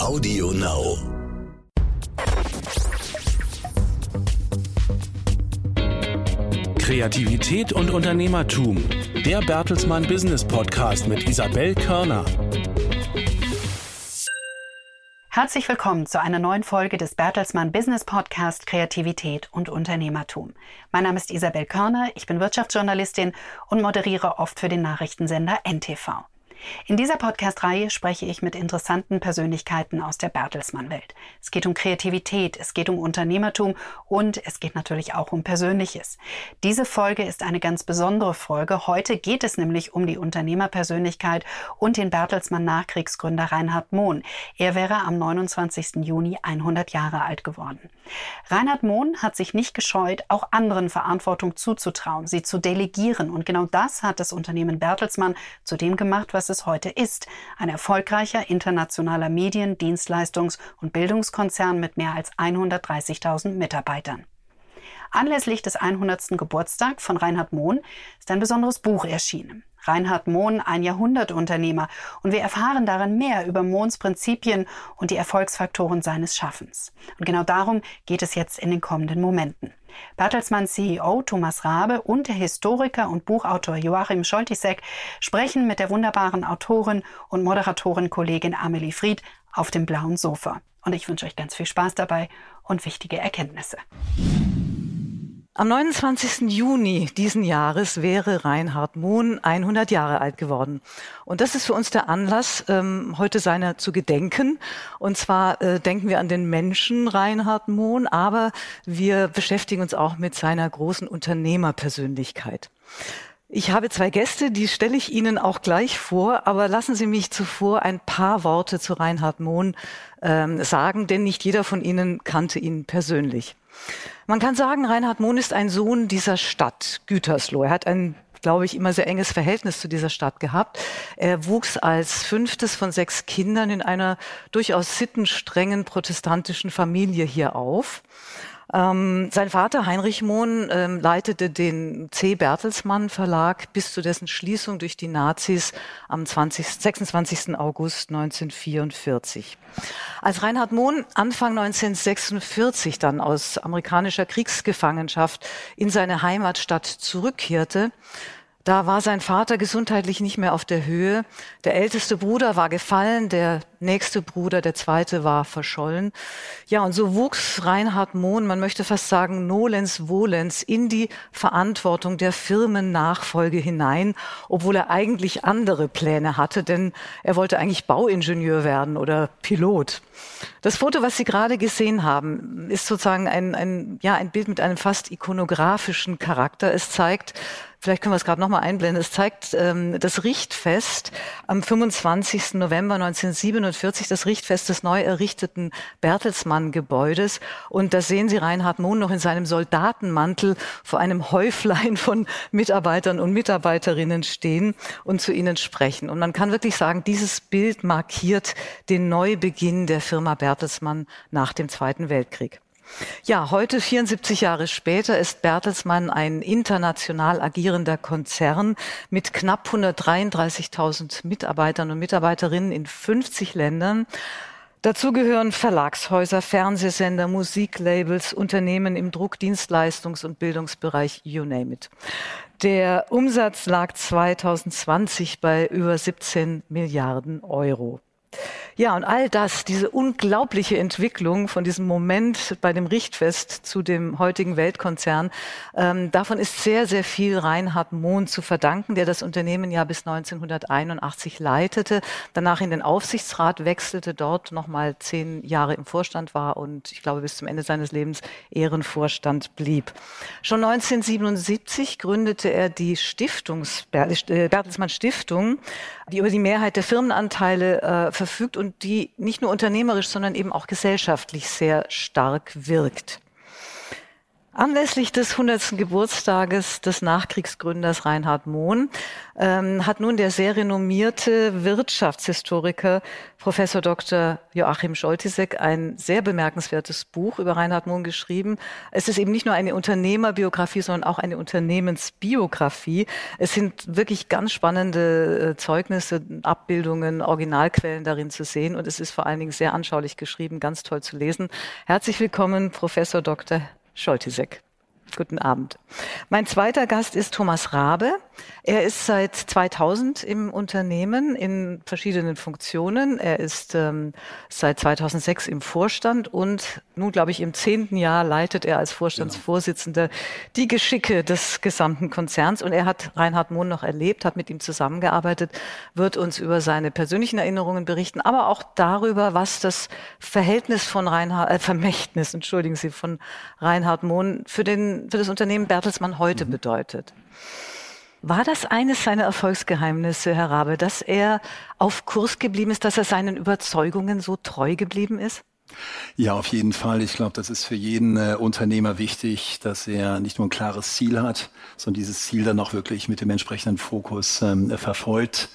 Audio Now. Kreativität und Unternehmertum. Der Bertelsmann Business Podcast mit Isabel Körner. Herzlich willkommen zu einer neuen Folge des Bertelsmann Business Podcast Kreativität und Unternehmertum. Mein Name ist Isabel Körner, ich bin Wirtschaftsjournalistin und moderiere oft für den Nachrichtensender NTV. In dieser Podcast-Reihe spreche ich mit interessanten Persönlichkeiten aus der Bertelsmann-Welt. Es geht um Kreativität, es geht um Unternehmertum und es geht natürlich auch um Persönliches. Diese Folge ist eine ganz besondere Folge. Heute geht es nämlich um die Unternehmerpersönlichkeit und den Bertelsmann-Nachkriegsgründer Reinhard Mohn. Er wäre am 29. Juni 100 Jahre alt geworden. Reinhard Mohn hat sich nicht gescheut, auch anderen Verantwortung zuzutrauen, sie zu delegieren. Und genau das hat das Unternehmen Bertelsmann zu dem gemacht, was es heute ist. Ein erfolgreicher internationaler Medien-, Dienstleistungs- und Bildungskonzern mit mehr als 130.000 Mitarbeitern. Anlässlich des 100. Geburtstag von Reinhard Mohn ist ein besonderes Buch erschienen. Reinhard Mohn, ein Jahrhundertunternehmer. Und wir erfahren darin mehr über Mohns Prinzipien und die Erfolgsfaktoren seines Schaffens. Und genau darum geht es jetzt in den kommenden Momenten. Bertelsmann CEO Thomas Rabe und der Historiker und Buchautor Joachim Scholtisek sprechen mit der wunderbaren Autorin und Moderatorin Kollegin Amelie Fried auf dem blauen Sofa. Und ich wünsche euch ganz viel Spaß dabei und wichtige Erkenntnisse. Am 29. Juni diesen Jahres wäre Reinhard Mohn 100 Jahre alt geworden. Und das ist für uns der Anlass, ähm, heute seiner zu gedenken. Und zwar äh, denken wir an den Menschen Reinhard Mohn, aber wir beschäftigen uns auch mit seiner großen Unternehmerpersönlichkeit. Ich habe zwei Gäste, die stelle ich Ihnen auch gleich vor, aber lassen Sie mich zuvor ein paar Worte zu Reinhard Mohn ähm, sagen, denn nicht jeder von Ihnen kannte ihn persönlich. Man kann sagen, Reinhard Mohn ist ein Sohn dieser Stadt, Gütersloh. Er hat ein glaube ich, immer sehr enges Verhältnis zu dieser Stadt gehabt. Er wuchs als fünftes von sechs Kindern in einer durchaus sittenstrengen protestantischen Familie hier auf. Ähm, sein Vater Heinrich Mohn ähm, leitete den C. Bertelsmann Verlag bis zu dessen Schließung durch die Nazis am 20, 26. August 1944. Als Reinhard Mohn Anfang 1946 dann aus amerikanischer Kriegsgefangenschaft in seine Heimatstadt zurückkehrte, da war sein Vater gesundheitlich nicht mehr auf der Höhe. Der älteste Bruder war gefallen, der nächste Bruder, der zweite, war verschollen. Ja, und so wuchs Reinhard Mohn, man möchte fast sagen, nolens volens, in die Verantwortung der Firmennachfolge hinein, obwohl er eigentlich andere Pläne hatte, denn er wollte eigentlich Bauingenieur werden oder Pilot. Das Foto, was Sie gerade gesehen haben, ist sozusagen ein, ein, ja, ein Bild mit einem fast ikonografischen Charakter. Es zeigt, Vielleicht können wir es gerade nochmal einblenden. Es zeigt ähm, das Richtfest am 25. November 1947, das Richtfest des neu errichteten Bertelsmann-Gebäudes. Und da sehen Sie Reinhard Mohn noch in seinem Soldatenmantel vor einem Häuflein von Mitarbeitern und Mitarbeiterinnen stehen und zu ihnen sprechen. Und man kann wirklich sagen, dieses Bild markiert den Neubeginn der Firma Bertelsmann nach dem Zweiten Weltkrieg. Ja, heute, 74 Jahre später, ist Bertelsmann ein international agierender Konzern mit knapp 133.000 Mitarbeitern und Mitarbeiterinnen in 50 Ländern. Dazu gehören Verlagshäuser, Fernsehsender, Musiklabels, Unternehmen im Druck-, Dienstleistungs- und Bildungsbereich, you name it. Der Umsatz lag 2020 bei über 17 Milliarden Euro. Ja, und all das, diese unglaubliche Entwicklung von diesem Moment bei dem Richtfest zu dem heutigen Weltkonzern, ähm, davon ist sehr, sehr viel Reinhard Mohn zu verdanken, der das Unternehmen ja bis 1981 leitete, danach in den Aufsichtsrat wechselte, dort nochmal zehn Jahre im Vorstand war und ich glaube bis zum Ende seines Lebens Ehrenvorstand blieb. Schon 1977 gründete er die Stiftungs Bertelsmann Stiftung, die über die Mehrheit der Firmenanteile äh, verfügt und die nicht nur unternehmerisch, sondern eben auch gesellschaftlich sehr stark wirkt. Anlässlich des 100. Geburtstages des Nachkriegsgründers Reinhard Mohn ähm, hat nun der sehr renommierte Wirtschaftshistoriker Professor Dr. Joachim Scholtisek ein sehr bemerkenswertes Buch über Reinhard Mohn geschrieben. Es ist eben nicht nur eine Unternehmerbiografie, sondern auch eine Unternehmensbiografie. Es sind wirklich ganz spannende äh, Zeugnisse, Abbildungen, Originalquellen darin zu sehen und es ist vor allen Dingen sehr anschaulich geschrieben, ganz toll zu lesen. Herzlich willkommen, Professor Dr. Scholtisek. Guten Abend. Mein zweiter Gast ist Thomas Rabe. Er ist seit 2000 im Unternehmen in verschiedenen Funktionen. Er ist ähm, seit 2006 im Vorstand und nun, glaube ich, im zehnten Jahr leitet er als Vorstandsvorsitzender genau. die Geschicke des gesamten Konzerns. Und er hat Reinhard Mohn noch erlebt, hat mit ihm zusammengearbeitet, wird uns über seine persönlichen Erinnerungen berichten, aber auch darüber, was das Verhältnis von Reinhard, äh, Vermächtnis, entschuldigen Sie, von Reinhard Mohn für den, für das Unternehmen Bertelsmann heute mhm. bedeutet. War das eines seiner Erfolgsgeheimnisse, Herr Rabe, dass er auf Kurs geblieben ist, dass er seinen Überzeugungen so treu geblieben ist? Ja, auf jeden Fall. Ich glaube, das ist für jeden äh, Unternehmer wichtig, dass er nicht nur ein klares Ziel hat, sondern dieses Ziel dann auch wirklich mit dem entsprechenden Fokus ähm, verfolgt.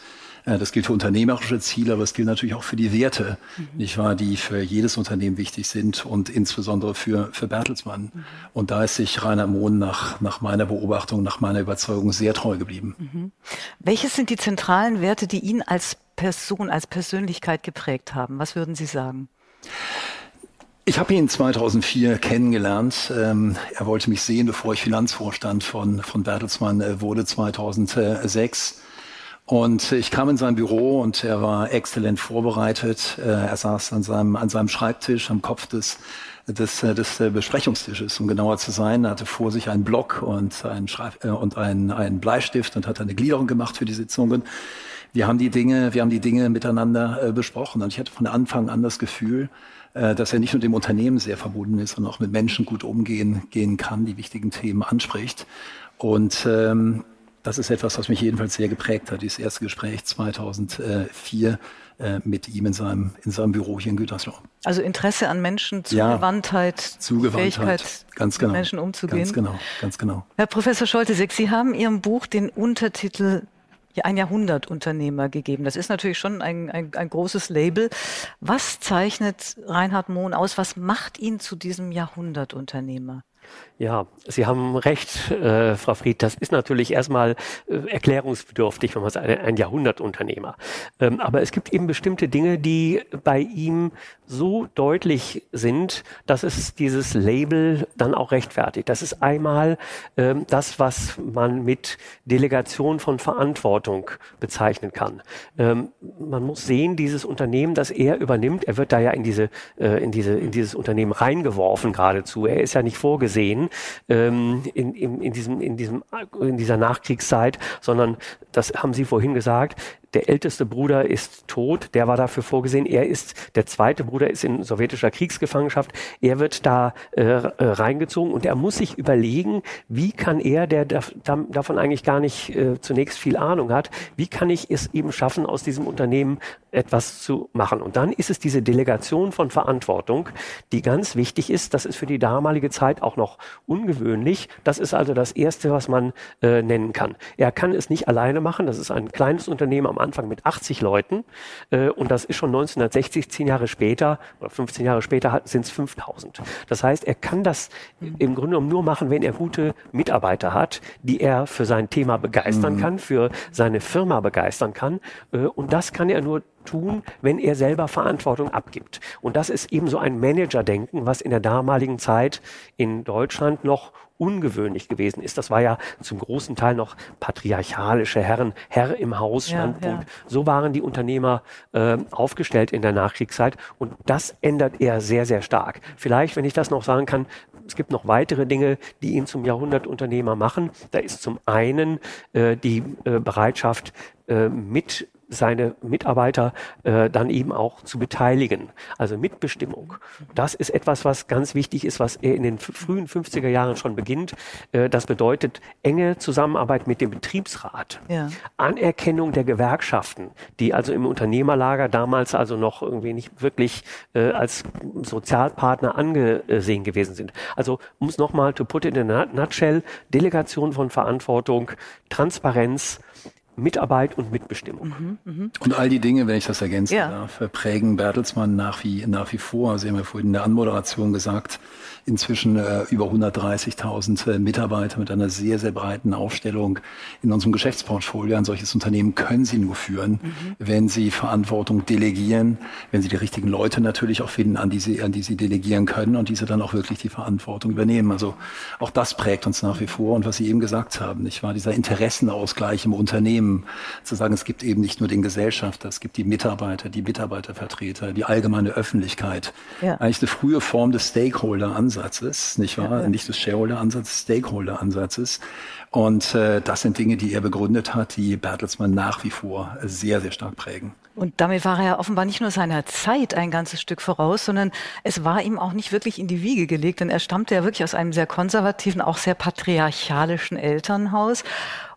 Äh, das gilt für unternehmerische Ziele, aber es gilt natürlich auch für die Werte, mhm. nicht wahr, die für jedes Unternehmen wichtig sind und insbesondere für, für Bertelsmann. Mhm. Und da ist sich Rainer Mohn nach, nach meiner Beobachtung, nach meiner Überzeugung sehr treu geblieben. Mhm. Welches sind die zentralen Werte, die ihn als Person, als Persönlichkeit geprägt haben? Was würden Sie sagen? Ich habe ihn 2004 kennengelernt. Ähm, er wollte mich sehen, bevor ich Finanzvorstand von, von Bertelsmann äh, wurde 2006. Und ich kam in sein Büro und er war exzellent vorbereitet. Äh, er saß an seinem, an seinem Schreibtisch am Kopf des, des, äh, des äh, Besprechungstisches, um genauer zu sein. Er hatte vor sich einen Block und einen, Schreib und einen, einen Bleistift und hat eine Gliederung gemacht für die Sitzungen. Wir haben die Dinge, wir haben die Dinge miteinander besprochen. Und ich hatte von Anfang an das Gefühl, dass er nicht nur dem Unternehmen sehr verbunden ist, sondern auch mit Menschen gut umgehen gehen kann, die wichtigen Themen anspricht. Und ähm, das ist etwas, was mich jedenfalls sehr geprägt hat, dieses erste Gespräch 2004 äh, mit ihm in seinem, in seinem Büro hier in Gütersloh. Also Interesse an Menschen, Zugewandtheit, ja, Zugewandtheit Fähigkeit, ganz genau, mit Menschen umzugehen. Ganz genau, ganz genau. Herr Professor Scholtesek, Sie haben Ihrem Buch den Untertitel ein Jahrhundertunternehmer gegeben. Das ist natürlich schon ein, ein, ein großes Label. Was zeichnet Reinhard Mohn aus? Was macht ihn zu diesem Jahrhundertunternehmer? Ja, Sie haben recht, äh, Frau Fried. Das ist natürlich erstmal äh, erklärungsbedürftig, wenn man sagt, ein Jahrhundertunternehmer. Ähm, aber es gibt eben bestimmte Dinge, die bei ihm so deutlich sind, dass es dieses Label dann auch rechtfertigt. Das ist einmal ähm, das, was man mit Delegation von Verantwortung bezeichnen kann. Ähm, man muss sehen, dieses Unternehmen, das er übernimmt, er wird da ja in diese, äh, in diese, in dieses Unternehmen reingeworfen geradezu. Er ist ja nicht vorgesehen ähm, in, in, in, diesem, in, diesem, in dieser Nachkriegszeit, sondern das haben Sie vorhin gesagt, der älteste Bruder ist tot, der war dafür vorgesehen. Er ist, der zweite Bruder ist in sowjetischer Kriegsgefangenschaft. Er wird da äh, äh reingezogen und er muss sich überlegen, wie kann er, der da, davon eigentlich gar nicht äh, zunächst viel Ahnung hat, wie kann ich es eben schaffen, aus diesem Unternehmen etwas zu machen. Und dann ist es diese Delegation von Verantwortung, die ganz wichtig ist. Das ist für die damalige Zeit auch noch ungewöhnlich. Das ist also das Erste, was man äh, nennen kann. Er kann es nicht alleine machen. Das ist ein kleines Unternehmen am Anfang mit 80 Leuten äh, und das ist schon 1960, zehn Jahre später oder 15 Jahre später sind es 5000. Das heißt, er kann das im Grunde genommen nur machen, wenn er gute Mitarbeiter hat, die er für sein Thema begeistern mhm. kann, für seine Firma begeistern kann äh, und das kann er nur tun, wenn er selber Verantwortung abgibt. Und das ist eben so ein Managerdenken, was in der damaligen Zeit in Deutschland noch ungewöhnlich gewesen ist. Das war ja zum großen Teil noch patriarchalische Herren, Herr im Haus Standpunkt. Ja, ja. So waren die Unternehmer äh, aufgestellt in der Nachkriegszeit und das ändert er sehr, sehr stark. Vielleicht, wenn ich das noch sagen kann, es gibt noch weitere Dinge, die ihn zum Jahrhundertunternehmer machen. Da ist zum einen äh, die äh, Bereitschaft, äh, mit seine Mitarbeiter äh, dann eben auch zu beteiligen. Also Mitbestimmung. Das ist etwas, was ganz wichtig ist, was er in den frühen 50er Jahren schon beginnt. Äh, das bedeutet enge Zusammenarbeit mit dem Betriebsrat, ja. Anerkennung der Gewerkschaften, die also im Unternehmerlager damals also noch irgendwie nicht wirklich äh, als Sozialpartner angesehen gewesen sind. Also um es nochmal to put it in a nutshell, Delegation von Verantwortung, Transparenz, Mitarbeit und Mitbestimmung. Mhm, mh. Und all die Dinge, wenn ich das ergänzen ja. darf, prägen Bertelsmann nach wie, nach wie vor. Sie haben ja vorhin in der Anmoderation gesagt, inzwischen äh, über 130.000 äh, Mitarbeiter mit einer sehr, sehr breiten Aufstellung in unserem Geschäftsportfolio. Ein solches Unternehmen können Sie nur führen, mhm. wenn Sie Verantwortung delegieren, wenn Sie die richtigen Leute natürlich auch finden, an die Sie, an die Sie delegieren können und diese dann auch wirklich die Verantwortung übernehmen. Also auch das prägt uns nach wie vor. Und was Sie eben gesagt haben, nicht wahr? Dieser Interessenausgleich im Unternehmen, zu sagen, es gibt eben nicht nur den Gesellschafter, es gibt die Mitarbeiter, die Mitarbeitervertreter, die allgemeine Öffentlichkeit. Ja. Eigentlich eine frühe Form des Stakeholder-Ansatzes Ansatzes, nicht wahr? Ja. Nicht des Shareholder-Ansatzes, Stakeholder-Ansatzes. Und äh, das sind Dinge, die er begründet hat, die Bertelsmann nach wie vor sehr, sehr stark prägen. Und damit war er ja offenbar nicht nur seiner Zeit ein ganzes Stück voraus, sondern es war ihm auch nicht wirklich in die Wiege gelegt, denn er stammte ja wirklich aus einem sehr konservativen, auch sehr patriarchalischen Elternhaus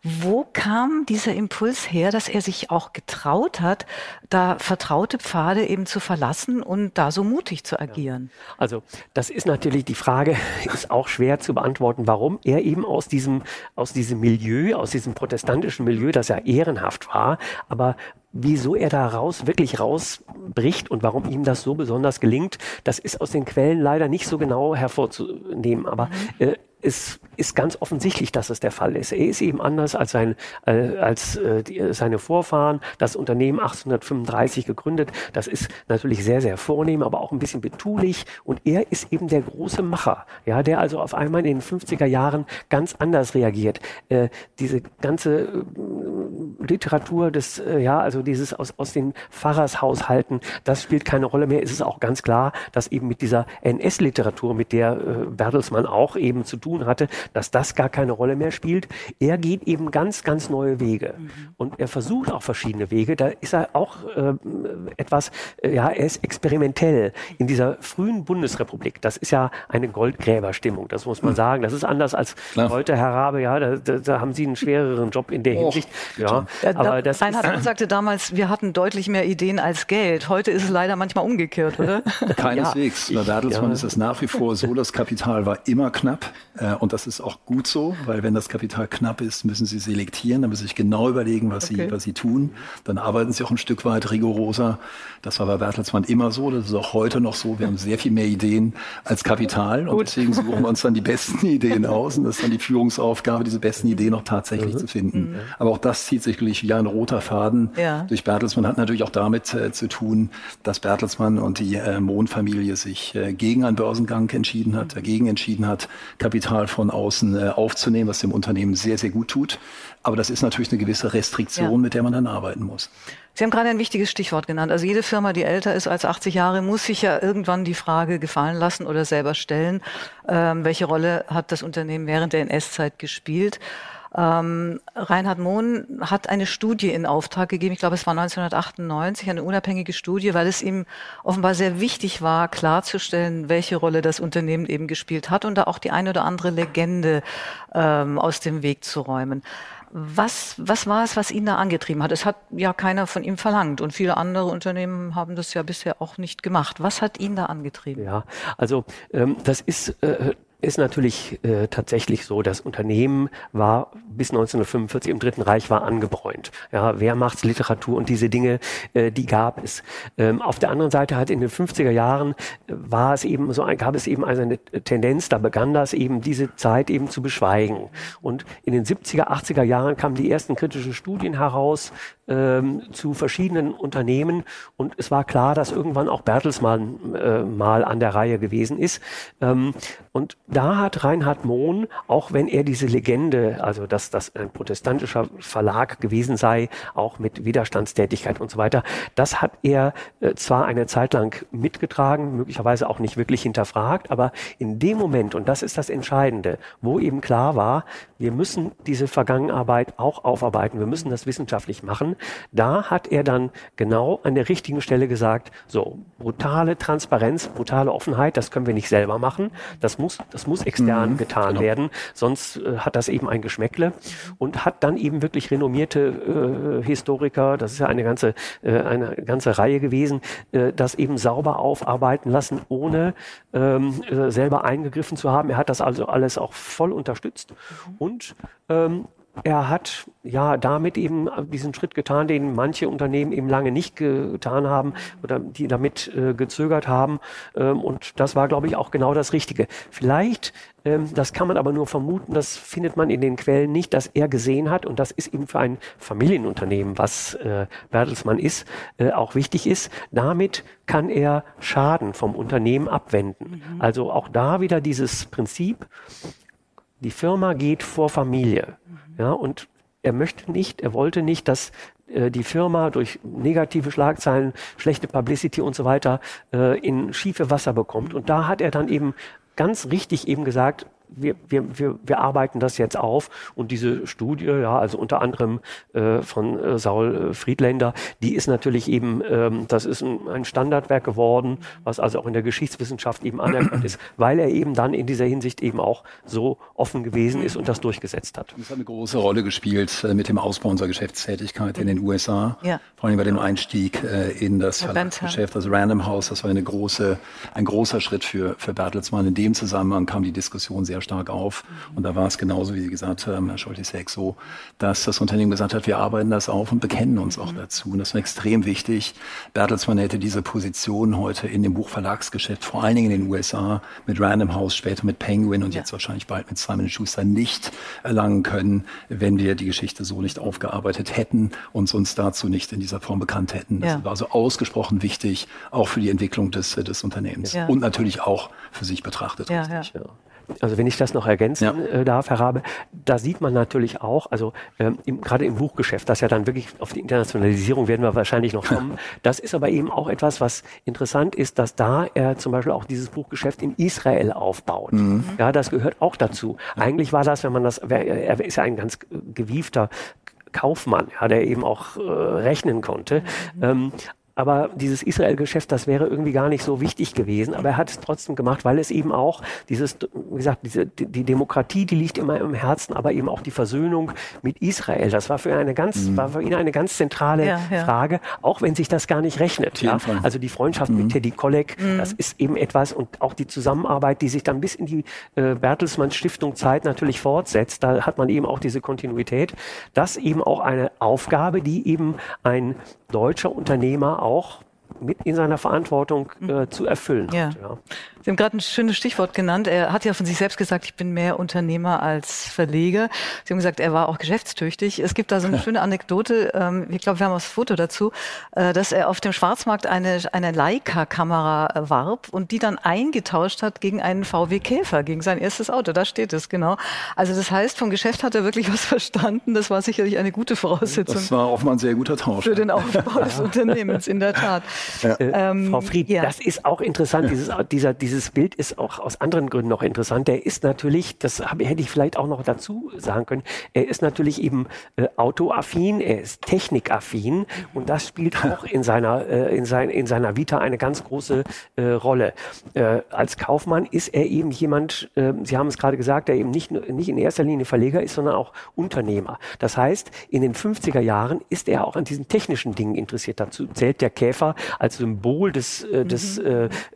wo kam dieser Impuls her, dass er sich auch getraut hat, da vertraute Pfade eben zu verlassen und da so mutig zu agieren? Also das ist natürlich die Frage, ist auch schwer zu beantworten, warum er eben aus diesem, aus diesem Milieu, aus diesem protestantischen Milieu, das ja ehrenhaft war, aber wieso er da raus, wirklich rausbricht und warum ihm das so besonders gelingt, das ist aus den Quellen leider nicht so genau hervorzunehmen. Aber mhm. äh, es ist ganz offensichtlich, dass es der Fall ist. Er ist eben anders als, sein, äh, als äh, die, seine Vorfahren. Das Unternehmen 1835 gegründet. Das ist natürlich sehr, sehr vornehm, aber auch ein bisschen betulich. Und er ist eben der große Macher, ja, der also auf einmal in den 50er Jahren ganz anders reagiert. Äh, diese ganze äh, Literatur des, äh, ja, also dieses aus, aus den Pfarrershaushalten, das spielt keine Rolle mehr. Es ist auch ganz klar, dass eben mit dieser NS-Literatur, mit der äh, Bertelsmann auch eben zu tun tun hatte, dass das gar keine Rolle mehr spielt. Er geht eben ganz, ganz neue Wege. Mhm. Und er versucht auch verschiedene Wege. Da ist er auch äh, etwas, äh, ja, er ist experimentell. In dieser frühen Bundesrepublik, das ist ja eine Goldgräberstimmung, das muss man mhm. sagen. Das ist anders als Klar. heute, Herr Rabe, ja, da, da, da, haben Sie einen schwereren Job in der oh, Hinsicht. Ja, aber das Reinhard ist, sagte damals, wir hatten deutlich mehr Ideen als Geld. Heute ist es leider manchmal umgekehrt, oder? Keineswegs. Ja, Bei Bertelsmann ja. ist es nach wie vor so, das Kapital war immer knapp. Äh, und das ist auch gut so, weil wenn das Kapital knapp ist, müssen Sie selektieren, dann müssen Sie sich genau überlegen, was, okay. Sie, was Sie tun. Dann arbeiten Sie auch ein Stück weit rigoroser. Das war bei Bertelsmann immer so, das ist auch heute noch so. Wir haben sehr viel mehr Ideen als Kapital und deswegen suchen wir uns dann die besten Ideen aus und das ist dann die Führungsaufgabe, diese besten Ideen noch tatsächlich mhm. zu finden. Mhm. Aber auch das zieht sich wirklich wie ein roter Faden ja. durch Bertelsmann, hat natürlich auch damit äh, zu tun, dass Bertelsmann und die äh, Mohn-Familie sich äh, gegen einen Börsengang entschieden hat, dagegen entschieden hat, Kapital Kapital von außen äh, aufzunehmen, was dem Unternehmen sehr, sehr gut tut. Aber das ist natürlich eine gewisse Restriktion, ja. mit der man dann arbeiten muss. Sie haben gerade ein wichtiges Stichwort genannt. Also jede Firma, die älter ist als 80 Jahre, muss sich ja irgendwann die Frage gefallen lassen oder selber stellen, ähm, welche Rolle hat das Unternehmen während der NS-Zeit gespielt. Ähm, Reinhard Mohn hat eine Studie in Auftrag gegeben, ich glaube es war 1998, eine unabhängige Studie, weil es ihm offenbar sehr wichtig war, klarzustellen, welche Rolle das Unternehmen eben gespielt hat und da auch die eine oder andere Legende ähm, aus dem Weg zu räumen. Was, was war es, was ihn da angetrieben hat? Es hat ja keiner von ihm verlangt und viele andere Unternehmen haben das ja bisher auch nicht gemacht. Was hat ihn da angetrieben? Ja, also ähm, das ist äh, ist natürlich äh, tatsächlich so, das Unternehmen war bis 1945 im Dritten Reich war angebräunt. Ja, Wehrmachtsliteratur und diese Dinge, äh, die gab es. Ähm, auf der anderen Seite halt in den 50er Jahren äh, war es eben so, gab es eben also eine Tendenz, da begann das eben diese Zeit eben zu beschweigen. Und in den 70er, 80er Jahren kamen die ersten kritischen Studien heraus ähm, zu verschiedenen Unternehmen und es war klar, dass irgendwann auch Bertelsmann äh, mal an der Reihe gewesen ist. Ähm, und da hat Reinhard Mohn, auch wenn er diese Legende, also dass das ein protestantischer Verlag gewesen sei, auch mit Widerstandstätigkeit und so weiter, das hat er äh, zwar eine Zeit lang mitgetragen, möglicherweise auch nicht wirklich hinterfragt, aber in dem Moment, und das ist das Entscheidende, wo eben klar war, wir müssen diese Vergangenheit auch aufarbeiten, wir müssen das wissenschaftlich machen, Da hat er dann genau an der richtigen Stelle gesagt, so, brutale Transparenz, brutale Offenheit, das können wir nicht selber machen. Das muss, das muss extern mhm, getan genau. werden. Sonst äh, hat das eben ein Geschmäckle und hat dann eben wirklich renommierte äh, Historiker, das ist ja eine ganze, äh, eine ganze Reihe gewesen, äh, das eben sauber aufarbeiten lassen, ohne ähm, äh, selber eingegriffen zu haben. Er hat das also alles auch voll unterstützt und ähm, er hat ja damit eben diesen Schritt getan, den manche Unternehmen eben lange nicht getan haben oder die damit äh, gezögert haben. Ähm, und das war, glaube ich, auch genau das Richtige. Vielleicht, ähm, das kann man aber nur vermuten, das findet man in den Quellen nicht, dass er gesehen hat, und das ist eben für ein Familienunternehmen, was äh, Bertelsmann ist, äh, auch wichtig ist. Damit kann er Schaden vom Unternehmen abwenden. Mhm. Also auch da wieder dieses Prinzip, die Firma geht vor Familie. Ja, und er möchte nicht, er wollte nicht, dass äh, die Firma durch negative Schlagzeilen, schlechte Publicity und so weiter äh, in schiefe Wasser bekommt. Und da hat er dann eben ganz richtig eben gesagt, wir, wir, wir, wir arbeiten das jetzt auf und diese Studie, ja, also unter anderem äh, von äh, Saul äh, Friedländer, die ist natürlich eben, ähm, das ist ein, ein Standardwerk geworden, was also auch in der Geschichtswissenschaft eben anerkannt ist, weil er eben dann in dieser Hinsicht eben auch so offen gewesen ist und das durchgesetzt hat. Das hat eine große Rolle gespielt äh, mit dem Ausbau unserer Geschäftstätigkeit in den USA, ja. vor allem bei dem Einstieg äh, in das Verlagsgeschäft, also Random House, das war eine große, ein großer Schritt für, für Bertelsmann. In dem Zusammenhang kam die Diskussion sehr sehr stark auf. Und da war es genauso, wie Sie gesagt haben, Herr Scholtisek, so, dass das Unternehmen gesagt hat, wir arbeiten das auf und bekennen uns auch dazu. Und das war extrem wichtig. Bertelsmann hätte diese Position heute in dem Buchverlagsgeschäft, vor allen Dingen in den USA, mit Random House, später mit Penguin und ja. jetzt wahrscheinlich bald mit Simon Schuster nicht erlangen können, wenn wir die Geschichte so nicht aufgearbeitet hätten und uns dazu nicht in dieser Form bekannt hätten. Das ja. war also ausgesprochen wichtig, auch für die Entwicklung des, des Unternehmens ja. und natürlich auch für sich betrachtet. Ja, ja also wenn ich das noch ergänzen ja. äh, darf, Herr Rabe, da sieht man natürlich auch, also ähm, gerade im Buchgeschäft, das ja dann wirklich auf die Internationalisierung werden wir wahrscheinlich noch kommen. Das ist aber eben auch etwas, was interessant ist, dass da er zum Beispiel auch dieses Buchgeschäft in Israel aufbaut. Mhm. Ja, das gehört auch dazu. Eigentlich war das, wenn man das, er ist ja ein ganz gewiefter Kaufmann, ja, der eben auch äh, rechnen konnte. Mhm. Ähm, aber dieses Israel-Geschäft, das wäre irgendwie gar nicht so wichtig gewesen. Aber er hat es trotzdem gemacht, weil es eben auch dieses, wie gesagt, diese, die Demokratie, die liegt immer im Herzen, aber eben auch die Versöhnung mit Israel. Das war für, eine ganz, mhm. war für ihn eine ganz zentrale ja, ja. Frage, auch wenn sich das gar nicht rechnet. Ja? Also die Freundschaft mhm. mit Teddy Kollek, mhm. das ist eben etwas und auch die Zusammenarbeit, die sich dann bis in die äh, Bertelsmann Stiftung Zeit natürlich fortsetzt. Da hat man eben auch diese Kontinuität. Das eben auch eine Aufgabe, die eben ein deutscher Unternehmer auch mit in seiner Verantwortung äh, zu erfüllen ja. hat. Ja. Sie haben gerade ein schönes Stichwort genannt. Er hat ja von sich selbst gesagt, ich bin mehr Unternehmer als Verleger. Sie haben gesagt, er war auch geschäftstüchtig. Es gibt da so eine schöne Anekdote, ähm, ich glaube, wir haben auch das Foto dazu, äh, dass er auf dem Schwarzmarkt eine, eine Leica-Kamera äh, warb und die dann eingetauscht hat gegen einen VW Käfer, gegen sein erstes Auto. Da steht es, genau. Also das heißt, vom Geschäft hat er wirklich was verstanden. Das war sicherlich eine gute Voraussetzung. Das war offenbar ein sehr guter Tausch. Für den Aufbau des Unternehmens, in der Tat. Ja. Äh, ähm, Frau Fried, ja. das ist auch interessant, dieses, dieser, dieser dieses Bild ist auch aus anderen Gründen noch interessant. Der ist natürlich, das hab, hätte ich vielleicht auch noch dazu sagen können, er ist natürlich eben äh, autoaffin, er ist technikaffin und das spielt auch in seiner, äh, in, sein, in seiner Vita eine ganz große äh, Rolle. Äh, als Kaufmann ist er eben jemand, äh, Sie haben es gerade gesagt, der eben nicht, nicht in erster Linie Verleger ist, sondern auch Unternehmer. Das heißt, in den 50er Jahren ist er auch an diesen technischen Dingen interessiert. Dazu zählt der Käfer als Symbol des, äh, des mhm.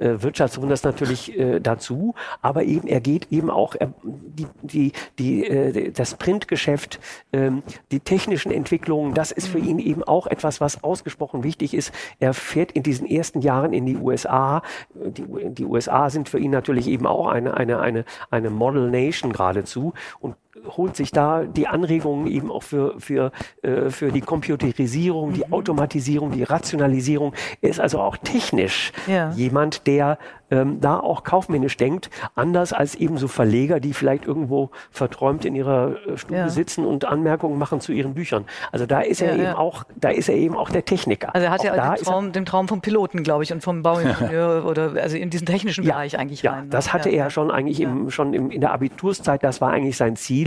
äh Wirtschaftswunders natürlich natürlich äh, dazu, aber eben er geht eben auch er, die, die, die, äh, das Printgeschäft, ähm, die technischen Entwicklungen, das ist für ihn eben auch etwas, was ausgesprochen wichtig ist. Er fährt in diesen ersten Jahren in die USA. Die, die USA sind für ihn natürlich eben auch eine, eine, eine, eine Model Nation geradezu und holt sich da die Anregungen eben auch für, für, äh, für die Computerisierung, mhm. die Automatisierung, die Rationalisierung. Er ist also auch technisch ja. jemand, der ähm, da auch kaufmännisch denkt, anders als eben so Verleger, die vielleicht irgendwo verträumt in ihrer äh, Stube ja. sitzen und Anmerkungen machen zu ihren Büchern. Also da ist er ja, eben auch, da ist er eben auch der Techniker. Also er hat auch ja den Traum, den Traum vom Piloten, glaube ich, und vom Bauingenieur oder also in diesen technischen Bereich eigentlich ja, rein. Ne? das hatte er schon eigentlich im, schon im, in der Abiturszeit. Das war eigentlich sein Ziel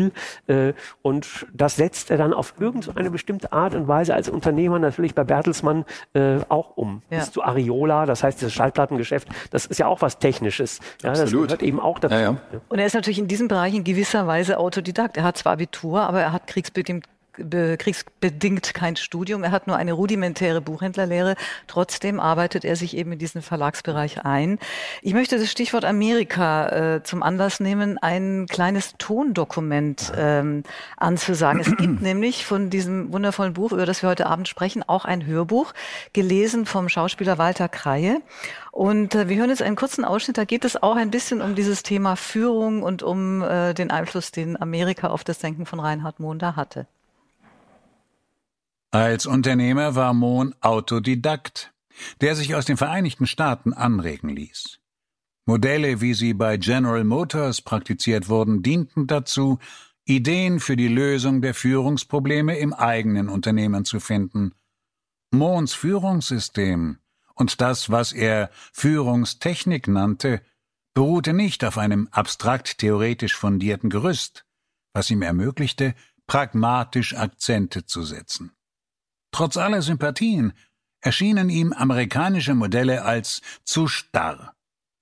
äh, und das setzt er dann auf irgendeine bestimmte Art und Weise als Unternehmer natürlich bei Bertelsmann äh, auch um. Bis zu Ariola, das heißt das Schallplattengeschäft, das ist ja auch was Technisches. Ja, Absolut. das gehört eben auch dazu. Und er ist natürlich in diesem Bereich in gewisser Weise Autodidakt. Er hat zwar Abitur, aber er hat kriegsbedingt kriegsbedingt kein Studium. Er hat nur eine rudimentäre Buchhändlerlehre. Trotzdem arbeitet er sich eben in diesen Verlagsbereich ein. Ich möchte das Stichwort Amerika äh, zum Anlass nehmen, ein kleines Tondokument ähm, anzusagen. Es gibt nämlich von diesem wundervollen Buch, über das wir heute Abend sprechen, auch ein Hörbuch, gelesen vom Schauspieler Walter Kreie. Und äh, wir hören jetzt einen kurzen Ausschnitt, da geht es auch ein bisschen um dieses Thema Führung und um äh, den Einfluss, den Amerika auf das Denken von Reinhard Mohn da hatte. Als Unternehmer war Mohn Autodidakt, der sich aus den Vereinigten Staaten anregen ließ. Modelle, wie sie bei General Motors praktiziert wurden, dienten dazu, Ideen für die Lösung der Führungsprobleme im eigenen Unternehmen zu finden. Mohns Führungssystem und das, was er Führungstechnik nannte, beruhte nicht auf einem abstrakt theoretisch fundierten Gerüst, was ihm ermöglichte, pragmatisch Akzente zu setzen. Trotz aller Sympathien erschienen ihm amerikanische Modelle als zu starr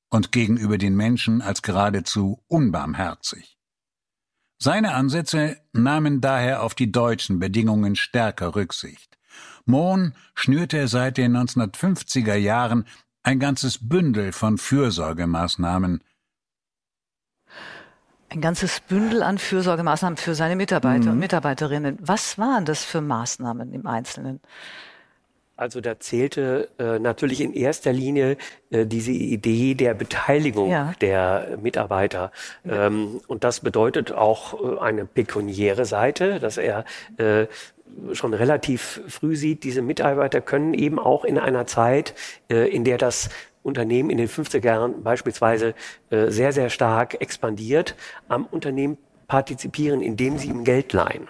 und gegenüber den Menschen als geradezu unbarmherzig. Seine Ansätze nahmen daher auf die deutschen Bedingungen stärker Rücksicht. Mohn schnürte seit den 1950er Jahren ein ganzes Bündel von Fürsorgemaßnahmen. Ein ganzes Bündel an Fürsorgemaßnahmen für seine Mitarbeiter mhm. und Mitarbeiterinnen. Was waren das für Maßnahmen im Einzelnen? Also da zählte äh, natürlich in erster Linie äh, diese Idee der Beteiligung ja. der Mitarbeiter. Ähm, und das bedeutet auch äh, eine pekuniäre Seite, dass er äh, schon relativ früh sieht, diese Mitarbeiter können eben auch in einer Zeit, äh, in der das Unternehmen in den 50er Jahren beispielsweise äh, sehr, sehr stark expandiert, am Unternehmen partizipieren, indem sie ihm Geld leihen.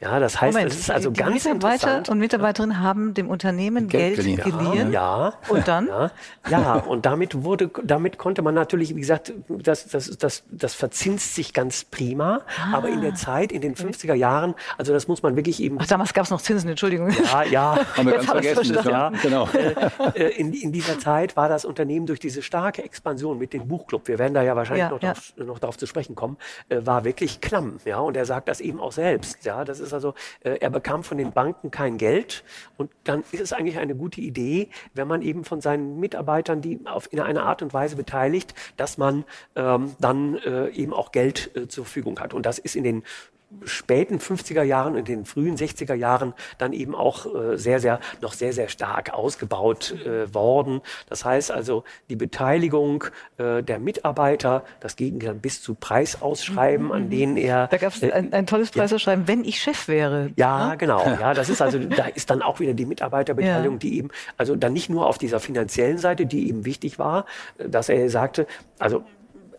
Ja, das heißt, Moment, es ist also die ganz Mitarbeiter und Mitarbeiterinnen haben dem Unternehmen Geld, Geld geliehen. Ja, und dann? Ja, ja, und damit wurde, damit konnte man natürlich, wie gesagt, das, das, das, das verzinst sich ganz prima. Ah. Aber in der Zeit, in den 50er Jahren, also das muss man wirklich eben. Ach, damals gab es noch Zinsen, Entschuldigung. Ja, ja. Haben wir ganz vergessen. Ja, genau. Äh, äh, in, in dieser Zeit war das Unternehmen durch diese starke Expansion mit dem Buchclub, wir werden da ja wahrscheinlich ja, noch, ja. Darauf, noch darauf zu sprechen kommen, äh, war wirklich klamm. Ja, und er sagt das eben auch selbst. Ja, das ist also, äh, er bekam von den Banken kein Geld und dann ist es eigentlich eine gute Idee, wenn man eben von seinen Mitarbeitern, die auf in einer Art und Weise beteiligt, dass man ähm, dann äh, eben auch Geld äh, zur Verfügung hat. Und das ist in den späten 50er Jahren und den frühen 60er Jahren dann eben auch äh, sehr, sehr, noch sehr, sehr stark ausgebaut äh, worden. Das heißt also, die Beteiligung äh, der Mitarbeiter, das ging dann bis zu Preisausschreiben, an mhm. denen er... Da gab es äh, ein, ein, tolles Preisausschreiben, ja. wenn ich Chef wäre. Ja, ne? genau. Ja, das ist also, da ist dann auch wieder die Mitarbeiterbeteiligung, ja. die eben, also dann nicht nur auf dieser finanziellen Seite, die eben wichtig war, äh, dass er sagte, also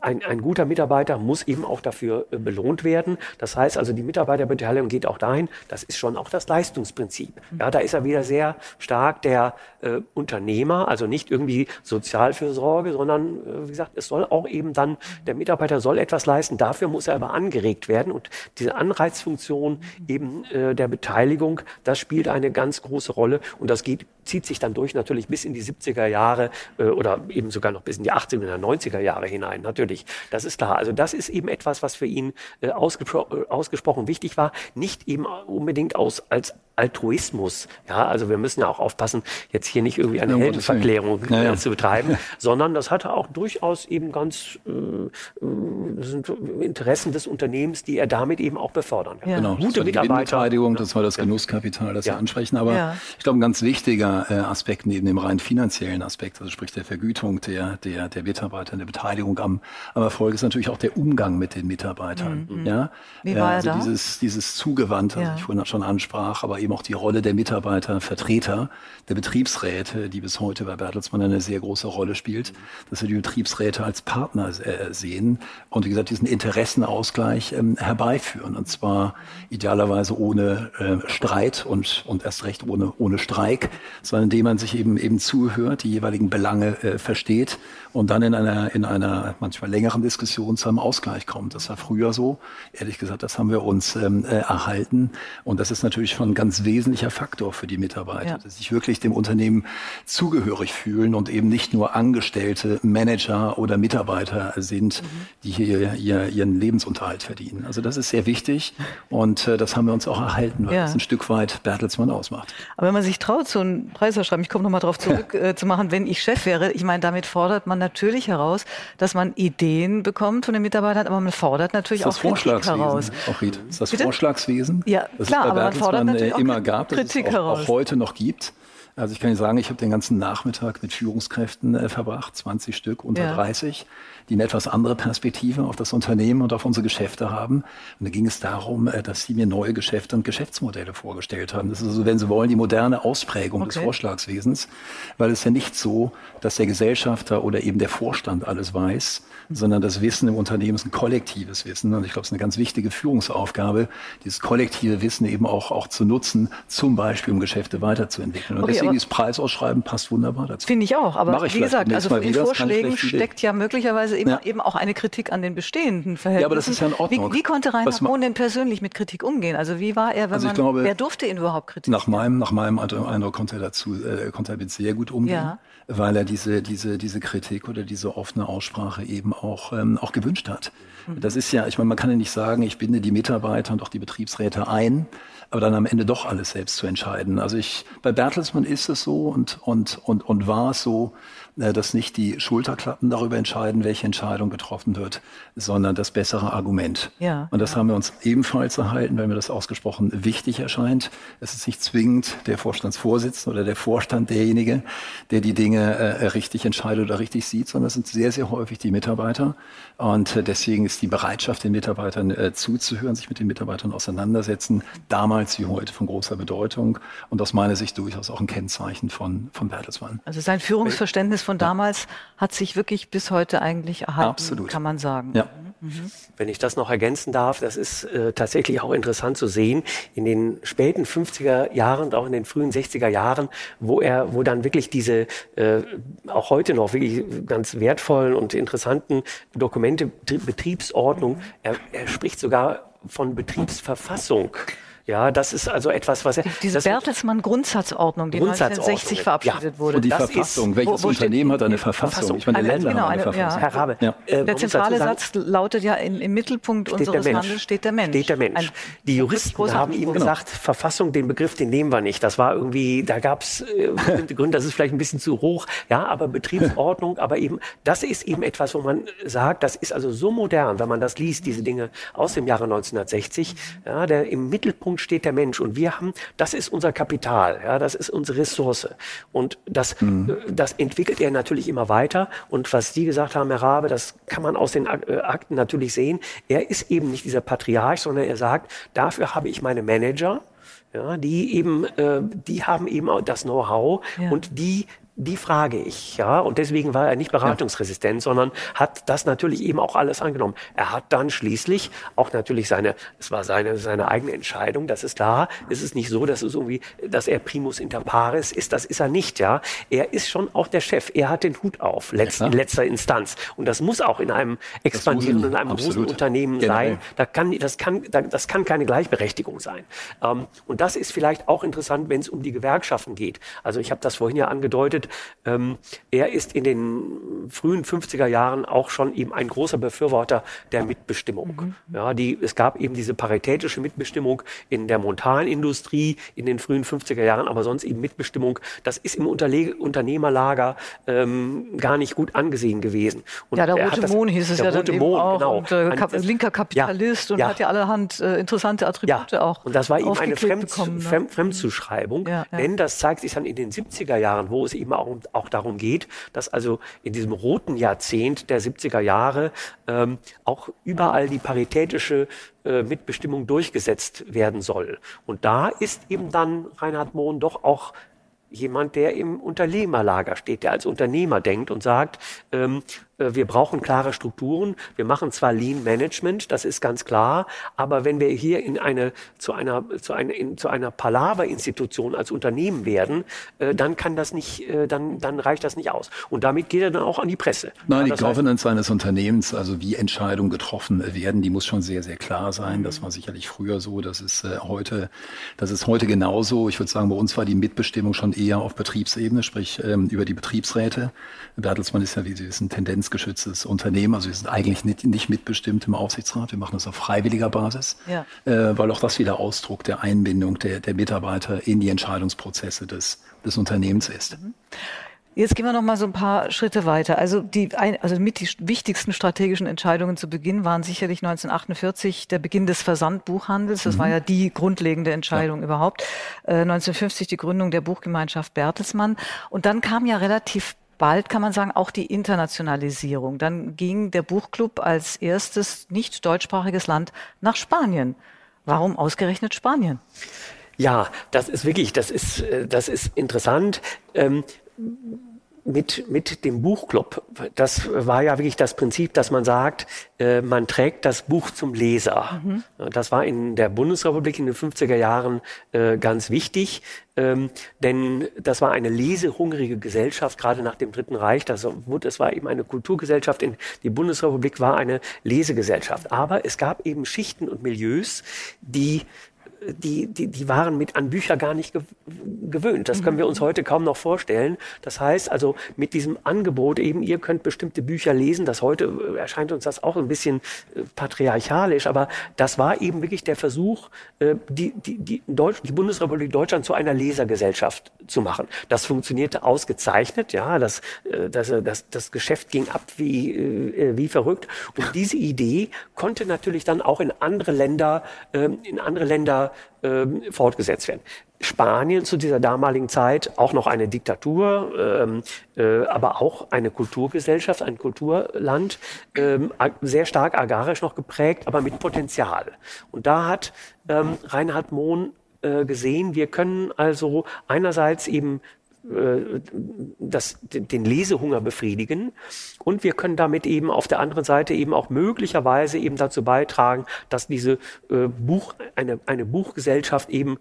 ein, ein guter Mitarbeiter muss eben auch dafür äh, belohnt werden. Das heißt also, die Mitarbeiterbeteiligung geht auch dahin, das ist schon auch das Leistungsprinzip. Ja, da ist er wieder sehr stark der äh, Unternehmer, also nicht irgendwie Sozialfürsorge, sondern äh, wie gesagt, es soll auch eben dann, der Mitarbeiter soll etwas leisten, dafür muss er aber angeregt werden und diese Anreizfunktion eben äh, der Beteiligung, das spielt eine ganz große Rolle und das geht, zieht sich dann durch natürlich bis in die 70er Jahre äh, oder eben sogar noch bis in die 80er oder 90er Jahre hinein, natürlich. Das ist klar. Also das ist eben etwas, was für ihn äh, ausgespro äh, ausgesprochen wichtig war, nicht eben unbedingt aus, als Altruismus. Ja, also wir müssen ja auch aufpassen, jetzt hier nicht irgendwie eine ja, Heldenverklärung ja, ja. zu betreiben, sondern das hatte auch durchaus eben ganz äh, äh, sind Interessen des Unternehmens, die er damit eben auch befördern kann. Genau, Gute Mitarbeiter. Das war das Genusskapital, das Sie ansprechen. Aber ich glaube, ein ganz wichtiger äh, Aspekt neben dem rein finanziellen Aspekt, also sprich der Vergütung der, der, der Mitarbeiter, der Beteiligung am, am Erfolg, ist natürlich auch der Umgang mit den Mitarbeitern. Mhm. Ja? Wie war also er da? Dieses, dieses Zugewandte, was ich vorhin schon ansprach, aber eben eben auch die Rolle der Mitarbeiter, Vertreter, der Betriebsräte, die bis heute bei Bertelsmann eine sehr große Rolle spielt, dass wir die Betriebsräte als Partner äh, sehen und wie gesagt diesen Interessenausgleich ähm, herbeiführen und zwar idealerweise ohne äh, Streit und, und erst recht ohne, ohne Streik, sondern indem man sich eben eben zuhört, die jeweiligen Belange äh, versteht und dann in einer, in einer manchmal längeren Diskussion zu einem Ausgleich kommt. Das war früher so. Ehrlich gesagt, das haben wir uns ähm, äh, erhalten. Und das ist natürlich schon ein ganz wesentlicher Faktor für die Mitarbeiter, ja. dass sich wirklich dem Unternehmen zugehörig fühlen und eben nicht nur Angestellte, Manager oder Mitarbeiter sind, mhm. die hier ihr, ihren Lebensunterhalt verdienen. Also das ist sehr wichtig und äh, das haben wir uns auch erhalten, weil ja. das ein Stück weit Bertelsmann ausmacht. Aber wenn man sich traut, so einen Preis zu schreiben, ich komme nochmal darauf zurück, äh, zu machen, wenn ich Chef wäre, ich meine, damit fordert man natürlich heraus, dass man Ideen bekommt von den Mitarbeitern, aber man fordert natürlich das auch Kritik heraus. Auch Ried. Das ist das Bitte? Vorschlagswesen, ja, das klar, aber man fordert natürlich äh, immer gab, das Kritik es auch, auch heute noch gibt. Also ich kann Ihnen sagen, ich habe den ganzen Nachmittag mit Führungskräften äh, verbracht, 20 Stück, unter ja. 30 die eine etwas andere Perspektive auf das Unternehmen und auf unsere Geschäfte haben. Und da ging es darum, äh, dass sie mir neue Geschäfte und Geschäftsmodelle vorgestellt haben. Das ist also, wenn Sie wollen, die moderne Ausprägung okay. des Vorschlagswesens, weil es ja nicht so, dass der Gesellschafter oder eben der Vorstand alles weiß, sondern das Wissen im Unternehmen ist ein kollektives Wissen. Und ich glaube, es ist eine ganz wichtige Führungsaufgabe, dieses kollektive Wissen eben auch, auch zu nutzen, zum Beispiel um Geschäfte weiterzuentwickeln. Und okay, deswegen ist Preisausschreiben passt wunderbar dazu. Finde ich auch. Aber ich wie gesagt, also in Vorschlägen steckt ja möglicherweise eben, ja. eben auch eine Kritik an den bestehenden Verhältnissen. Ja, aber das ist ja in Ordnung. Wie, wie konnte Reinhard Mohn denn persönlich mit Kritik umgehen? Also wie war er, wenn also man, glaube, wer durfte ihn überhaupt kritisieren? Nach meinem, nach meinem Eindruck konnte er dazu, äh, konnte er mit sehr gut umgehen. Ja weil er diese, diese, diese Kritik oder diese offene Aussprache eben auch, ähm, auch gewünscht hat. Mhm. Das ist ja, ich meine, man kann ja nicht sagen, ich binde die Mitarbeiter und auch die Betriebsräte ein, aber dann am Ende doch alles selbst zu entscheiden. Also ich, bei Bertelsmann ist es so und, und, und, und war es so, äh, dass nicht die Schulterklappen darüber entscheiden, welche Entscheidung getroffen wird, sondern das bessere Argument. Ja, und das haben wir uns ebenfalls erhalten, weil mir das ausgesprochen wichtig erscheint. Es ist nicht zwingend der Vorstandsvorsitzende oder der Vorstand derjenige, der die Dinge äh, richtig entscheidet oder richtig sieht, sondern es sind sehr, sehr häufig die Mitarbeiter. Und äh, deswegen ist die Bereitschaft, den Mitarbeitern äh, zuzuhören, sich mit den Mitarbeitern auseinandersetzen, damals wie heute von großer Bedeutung und aus meiner Sicht durchaus auch ein Kennzeichen von, von Bertelsmann. Also sein Führungsverständnis von damals ja. hat sich wirklich bis heute eigentlich erhalten, Absolut. kann man sagen. Ja. Mhm. Wenn ich das noch ergänzen darf, das ist äh, tatsächlich auch interessant zu sehen. In den späten 50er Jahren und auch in den frühen 60er Jahren, wo er, wo dann wirklich diese äh, auch heute noch wirklich ganz wertvollen und interessanten Dokumente, Betriebsordnung, er, er spricht sogar von Betriebsverfassung. Ja, das ist also etwas, was er. Diese Bertelsmann-Grundsatzordnung, die Grundsatzordnung, 1960 verabschiedet ja. wurde. Und die das Verfassung, ist, welches wo, wo Unternehmen hat eine Verfassung? Verfassung. Ich meine, die Länder genau, haben eine, eine Verfassung. Ja. Herr Rabe, ja. Äh, der zentrale Satz lautet ja, in, im Mittelpunkt unseres Handels steht der Mensch. Steht der Mensch. Ein, die Juristen haben ihm gesagt, Verfassung, den Begriff, den nehmen wir nicht. Das war irgendwie, da gab es äh, bestimmte Gründe, das ist vielleicht ein bisschen zu hoch. Ja, aber Betriebsordnung, aber eben, das ist eben etwas, wo man sagt, das ist also so modern, wenn man das liest, diese Dinge aus dem Jahre 1960. Ja, der, im Mittelpunkt steht der Mensch und wir haben, das ist unser Kapital, ja, das ist unsere Ressource. Und das, mhm. Äh, das entwickelt er natürlich immer weiter. Und was Sie gesagt haben, Herr Rabe, das kann man aus den äh, Akten natürlich sehen. Er ist eben nicht dieser Patriarch, sondern er sagt, dafür habe ich meine Manager, ja, die eben, äh, die haben eben auch das Know-how ja. und die die frage ich, ja. Und deswegen war er nicht beratungsresistent, ja. sondern hat das natürlich eben auch alles angenommen. Er hat dann schließlich auch natürlich seine, es war seine, seine eigene Entscheidung, das ist da. Es ist nicht so, dass es irgendwie, dass er primus inter pares ist. Das ist er nicht, ja. Er ist schon auch der Chef. Er hat den Hut auf, letzt, ja, in letzter Instanz. Und das muss auch in einem expandierenden, in einem absolut. großen Unternehmen Generell. sein. Da kann, das kann, das kann keine Gleichberechtigung sein. Ähm, und das ist vielleicht auch interessant, wenn es um die Gewerkschaften geht. Also ich habe das vorhin ja angedeutet, ähm, er ist in den frühen 50er Jahren auch schon eben ein großer Befürworter der Mitbestimmung. Mhm. Ja, die, es gab eben diese paritätische Mitbestimmung in der Montanindustrie in den frühen 50er Jahren, aber sonst eben Mitbestimmung. Das ist im Unterle Unternehmerlager ähm, gar nicht gut angesehen gewesen. Und ja, der Rote das, Mohn hieß es ja dann Mohn, auch. Genau. Und, äh, Kap linker Kapitalist ja, und ja. hat ja allerhand äh, interessante Attribute ja. auch. Und das war eben eine Fremd bekommen, ne? Fremdzuschreibung. Ja, denn das zeigt sich dann in den 70er Jahren, wo es eben auch, auch darum geht, dass also in diesem roten Jahrzehnt der 70er Jahre ähm, auch überall die paritätische äh, Mitbestimmung durchgesetzt werden soll. Und da ist eben dann Reinhard Mohn doch auch jemand, der im Unternehmerlager steht, der als Unternehmer denkt und sagt, ähm, äh, wir brauchen klare Strukturen. Wir machen zwar Lean Management, das ist ganz klar, aber wenn wir hier in eine, zu einer, zu einer, in, zu einer Palaver-Institution als Unternehmen werden, äh, dann kann das nicht, äh, dann, dann reicht das nicht aus. Und damit geht er dann auch an die Presse. Nein, die Governance eines Unternehmens, also wie Entscheidungen getroffen werden, die muss schon sehr, sehr klar sein. Das war sicherlich früher so. Das ist äh, heute, das ist heute genauso. Ich würde sagen, bei uns war die Mitbestimmung schon eher auf Betriebsebene, sprich ähm, über die Betriebsräte. Bertelsmann ist ja, wie Sie wissen, Tendenz lizenzgeschütztes Unternehmen. Also wir sind eigentlich nicht, nicht mitbestimmt im Aufsichtsrat. Wir machen das auf freiwilliger Basis, ja. äh, weil auch das wieder Ausdruck der Einbindung der, der Mitarbeiter in die Entscheidungsprozesse des, des Unternehmens ist. Mhm. Jetzt gehen wir noch mal so ein paar Schritte weiter. Also die, also mit die wichtigsten strategischen Entscheidungen zu Beginn waren sicherlich 1948 der Beginn des Versandbuchhandels. Das mhm. war ja die grundlegende Entscheidung ja. überhaupt. Äh, 1950 die Gründung der Buchgemeinschaft Bertelsmann. Und dann kam ja relativ bald kann man sagen auch die Internationalisierung. Dann ging der Buchclub als erstes nicht deutschsprachiges Land nach Spanien. Warum ausgerechnet Spanien? Ja, das ist wirklich, das ist, äh, das ist interessant. Ähm, mit, mit dem Buchclub. Das war ja wirklich das Prinzip, dass man sagt, äh, man trägt das Buch zum Leser. Mhm. Das war in der Bundesrepublik in den 50er Jahren äh, ganz wichtig, ähm, denn das war eine lesehungrige Gesellschaft, gerade nach dem Dritten Reich. Das, das war eben eine Kulturgesellschaft. In, die Bundesrepublik war eine Lesegesellschaft. Aber es gab eben Schichten und Milieus, die die, die, die waren mit an Bücher gar nicht gewöhnt. Das können wir uns heute kaum noch vorstellen. Das heißt also mit diesem Angebot eben, ihr könnt bestimmte Bücher lesen, das heute äh, erscheint uns das auch ein bisschen äh, patriarchalisch, aber das war eben wirklich der Versuch, äh, die, die, die, Deutsch, die Bundesrepublik Deutschland zu einer Lesergesellschaft zu machen. Das funktionierte ausgezeichnet, ja, das, das, das, das Geschäft ging ab wie, wie verrückt. Und diese Idee konnte natürlich dann auch in andere Länder, ähm, in andere Länder ähm, fortgesetzt werden. Spanien zu dieser damaligen Zeit auch noch eine Diktatur, ähm, äh, aber auch eine Kulturgesellschaft, ein Kulturland, ähm, sehr stark agrarisch noch geprägt, aber mit Potenzial. Und da hat ähm, Reinhard Mohn äh, gesehen, wir können also einerseits eben das, den Lesehunger befriedigen. Und wir können damit eben auf der anderen Seite eben auch möglicherweise eben dazu beitragen, dass diese äh, Buch, eine, eine Buchgesellschaft eben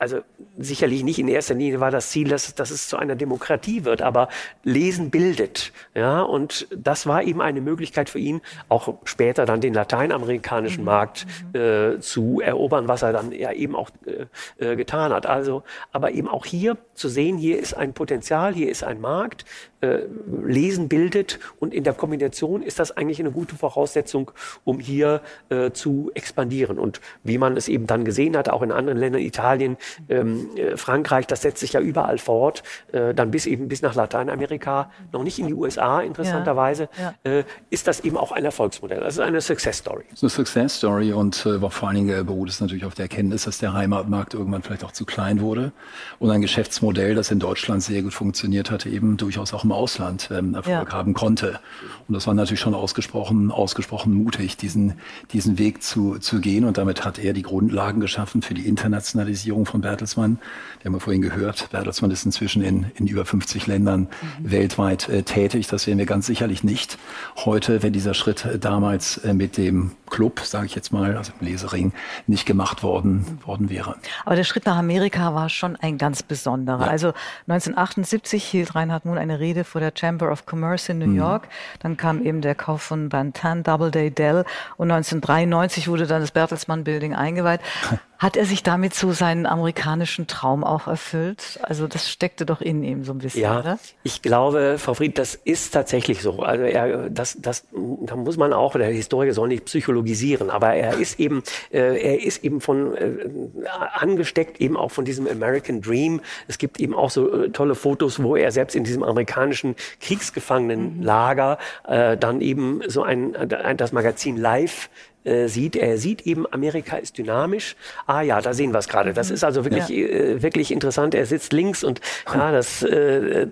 also sicherlich nicht in erster Linie war das Ziel, dass, dass es zu einer Demokratie wird, aber Lesen bildet. Ja, und das war eben eine Möglichkeit für ihn, auch später dann den lateinamerikanischen mhm. Markt mhm. äh, zu erobern, was er dann ja eben auch äh, äh, getan hat. Also, aber eben auch hier zu sehen, hier ist ein Potenzial, hier ist ein Markt, äh, Lesen bildet und in der Kombination ist das eigentlich eine gute Voraussetzung, um hier äh, zu expandieren. Und wie man es eben dann gesehen hat, auch in anderen Ländern, Italien, ähm, äh, Frankreich, das setzt sich ja überall fort, äh, dann bis eben bis nach Lateinamerika, noch nicht in die USA interessanterweise, ja, ja. Äh, ist das eben auch ein Erfolgsmodell. Also eine Success Story. So eine Success Story und äh, vor allen Dingen beruht es natürlich auf der Erkenntnis, dass der Heimatmarkt irgendwann vielleicht auch zu klein wurde und ein Geschäftsmodell, das in Deutschland sehr gut funktioniert hatte, eben durchaus auch im Ausland ähm, Erfolg ja. haben konnte. Und das war natürlich schon ausgesprochen, ausgesprochen mutig, diesen, diesen Weg zu, zu gehen. Und damit hat er die Grundlagen geschaffen für die Internationalisierung von Bertelsmann. Wir haben ja vorhin gehört, Bertelsmann ist inzwischen in, in über 50 Ländern mhm. weltweit äh, tätig. Das sehen wir ganz sicherlich nicht heute, wenn dieser Schritt äh, damals äh, mit dem Club, sage ich jetzt mal, also im Lesering, nicht gemacht worden, worden wäre. Aber der Schritt nach Amerika war schon ein ganz besonderer. Ja. Also 1978 hielt Reinhard Mohn eine Rede vor der Chamber of Commerce in New mhm. York. Dann kam eben der Kauf von Bantan Doubleday Dell und 1993 wurde dann das Bertelsmann Building eingeweiht. Hat er sich damit so seinen amerikanischen Traum auch erfüllt? Also das steckte doch in ihm so ein bisschen, ja, oder? Ich glaube, Frau Fried, das ist tatsächlich so. Also er, das, das, da muss man auch, der Historiker soll nicht psychologisieren, aber er ist eben, äh, er ist eben von äh, angesteckt eben auch von diesem American Dream. Es gibt eben auch so äh, tolle Fotos, wo er selbst in diesem amerikanischen Kriegsgefangenenlager äh, dann eben so ein, ein das Magazin Live äh, sieht. Er sieht eben, Amerika ist dynamisch. Ah ja, da sehen wir es gerade. Das ist also wirklich, ja. äh, wirklich interessant. Er sitzt links und ja, das, äh,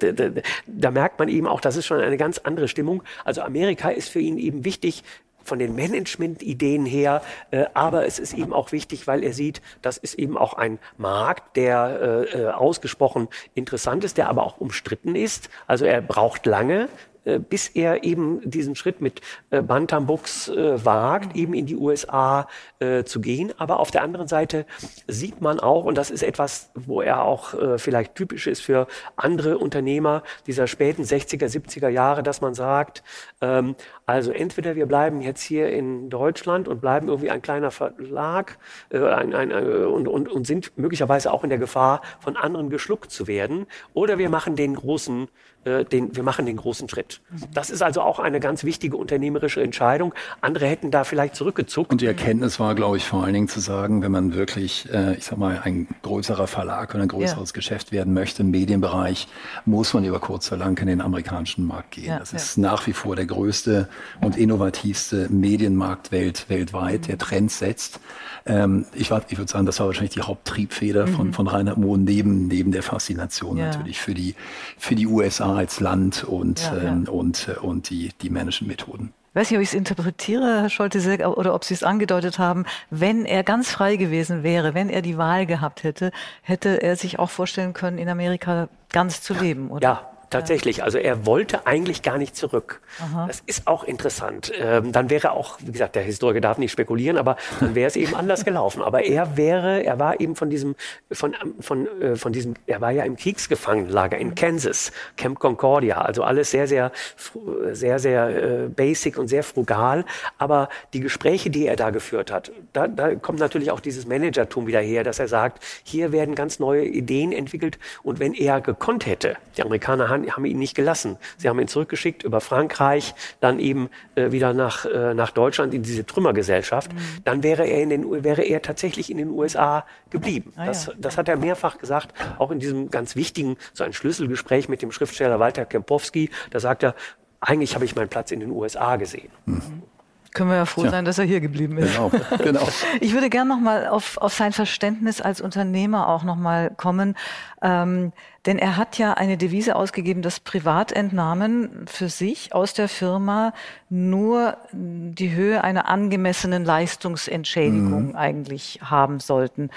da merkt man eben auch, das ist schon eine ganz andere Stimmung. Also Amerika ist für ihn eben wichtig, von den Management-Ideen her, äh, aber es ist eben auch wichtig, weil er sieht, das ist eben auch ein Markt, der äh, äh ausgesprochen interessant ist, der aber auch umstritten ist. Also er braucht lange, bis er eben diesen Schritt mit äh, Bantam Books äh, wagt, eben in die USA äh, zu gehen. Aber auf der anderen Seite sieht man auch, und das ist etwas, wo er auch äh, vielleicht typisch ist für andere Unternehmer dieser späten 60er, 70er Jahre, dass man sagt, ähm, also entweder wir bleiben jetzt hier in Deutschland und bleiben irgendwie ein kleiner Verlag äh, ein, ein, äh, und, und, und sind möglicherweise auch in der Gefahr, von anderen geschluckt zu werden, oder wir machen den großen äh, den, wir machen den großen Schritt. Das ist also auch eine ganz wichtige unternehmerische Entscheidung. Andere hätten da vielleicht zurückgezuckt. Und die Erkenntnis war, glaube ich, vor allen Dingen zu sagen, wenn man wirklich, äh, ich sag mal, ein größerer Verlag oder ein größeres ja. Geschäft werden möchte im Medienbereich, muss man über kurz oder lang in den amerikanischen Markt gehen. Ja, das ja. ist nach wie vor der größte und innovativste Medienmarkt welt, weltweit, mhm. der Trends setzt. Ähm, ich, ich würde sagen, das war wahrscheinlich die Haupttriebfeder mhm. von, von Reinhard Mohn neben, neben der Faszination natürlich für die, für die USA als Land und, ja, ja. Ähm, und, äh, und die, die Management-Methoden. Ich weiß nicht, ob ich es interpretiere, Herr Scholte, oder ob Sie es angedeutet haben. Wenn er ganz frei gewesen wäre, wenn er die Wahl gehabt hätte, hätte er sich auch vorstellen können, in Amerika ganz zu leben, oder? Ja, Tatsächlich, also er wollte eigentlich gar nicht zurück. Aha. Das ist auch interessant. Ähm, dann wäre auch, wie gesagt, der Historiker darf nicht spekulieren, aber dann wäre es eben anders gelaufen. Aber er wäre, er war eben von diesem, von, von, äh, von diesem, er war ja im Kriegsgefangenenlager in Kansas, Camp Concordia, also alles sehr, sehr, sehr, sehr äh, basic und sehr frugal. Aber die Gespräche, die er da geführt hat, da, da kommt natürlich auch dieses Managertum wieder her, dass er sagt, hier werden ganz neue Ideen entwickelt und wenn er gekonnt hätte, die Amerikaner haben, haben ihn nicht gelassen. Sie haben ihn zurückgeschickt über Frankreich, dann eben äh, wieder nach, äh, nach Deutschland in diese Trümmergesellschaft. Mhm. Dann wäre er, in den, wäre er tatsächlich in den USA geblieben. Ah, das, ja. das hat er mehrfach gesagt, auch in diesem ganz wichtigen, so ein Schlüsselgespräch mit dem Schriftsteller Walter Kempowski. Da sagt er, eigentlich habe ich meinen Platz in den USA gesehen. Mhm. Können wir ja froh Tja. sein, dass er hier geblieben ist. Genau, genau. Ich würde gerne noch mal auf, auf sein Verständnis als Unternehmer auch noch mal kommen. Ähm, denn er hat ja eine Devise ausgegeben, dass Privatentnahmen für sich aus der Firma nur die Höhe einer angemessenen Leistungsentschädigung mhm. eigentlich haben sollten.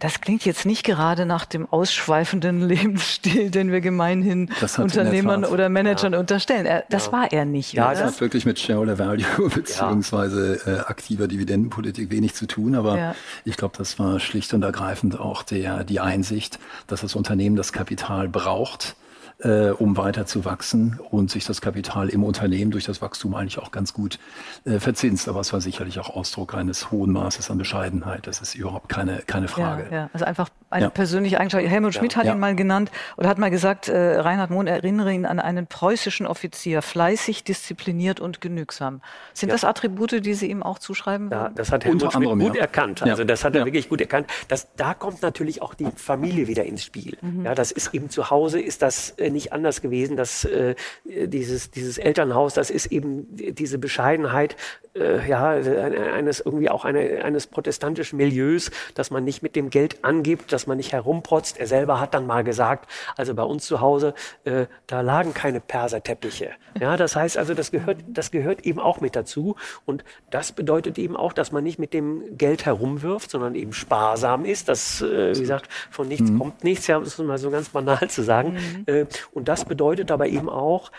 Das klingt jetzt nicht gerade nach dem ausschweifenden Lebensstil, den wir gemeinhin Unternehmern oder Managern ja. unterstellen. Er, das ja. war er nicht. Ja, oder? das hat wirklich mit Shareholder Value beziehungsweise äh, aktiver Dividendenpolitik wenig zu tun. Aber ja. ich glaube, das war schlicht und ergreifend auch der, die Einsicht, dass das Unternehmen das Kapital braucht, äh, um weiter zu wachsen und sich das Kapital im Unternehmen durch das Wachstum eigentlich auch ganz gut äh, verzinst. Aber es war sicherlich auch Ausdruck eines hohen Maßes an Bescheidenheit. Das ist überhaupt keine, keine Frage. Ja, ja. Also einfach eine ja. persönliche Eigenschaft. Helmut Schmidt hat ihn mal genannt oder hat mal gesagt, äh, Reinhard Mohn erinnere ihn an einen preußischen Offizier, fleißig, diszipliniert und genügsam. Sind das Attribute, die Sie ihm auch zuschreiben? Ja, das hat Helmut Schmidt gut erkannt. Also das hat er wirklich gut erkannt. Das, da kommt natürlich auch die Familie wieder ins Spiel. Mhm. Ja, das ist eben zu Hause, ist das äh, nicht anders gewesen. Dass äh, dieses, dieses Elternhaus, das ist eben diese Bescheidenheit äh, ja, eines irgendwie auch eine, eines protestantischen Milieus, dass man nicht mit dem Geld angibt, dass man nicht herumprotzt. Er selber hat dann mal gesagt, also bei uns zu Hause, äh, da lagen keine Perserteppiche. Ja, das heißt also, das gehört, das gehört eben auch mit dazu. Und das bedeutet eben auch, dass man nicht mit dem Geld herumwirft, sondern eben sparsam ist. Das, äh, wie gesagt, von nichts mhm. kommt nichts, ja, das ist mal so ganz banal zu sagen. Mhm. Äh, und das bedeutet aber eben auch,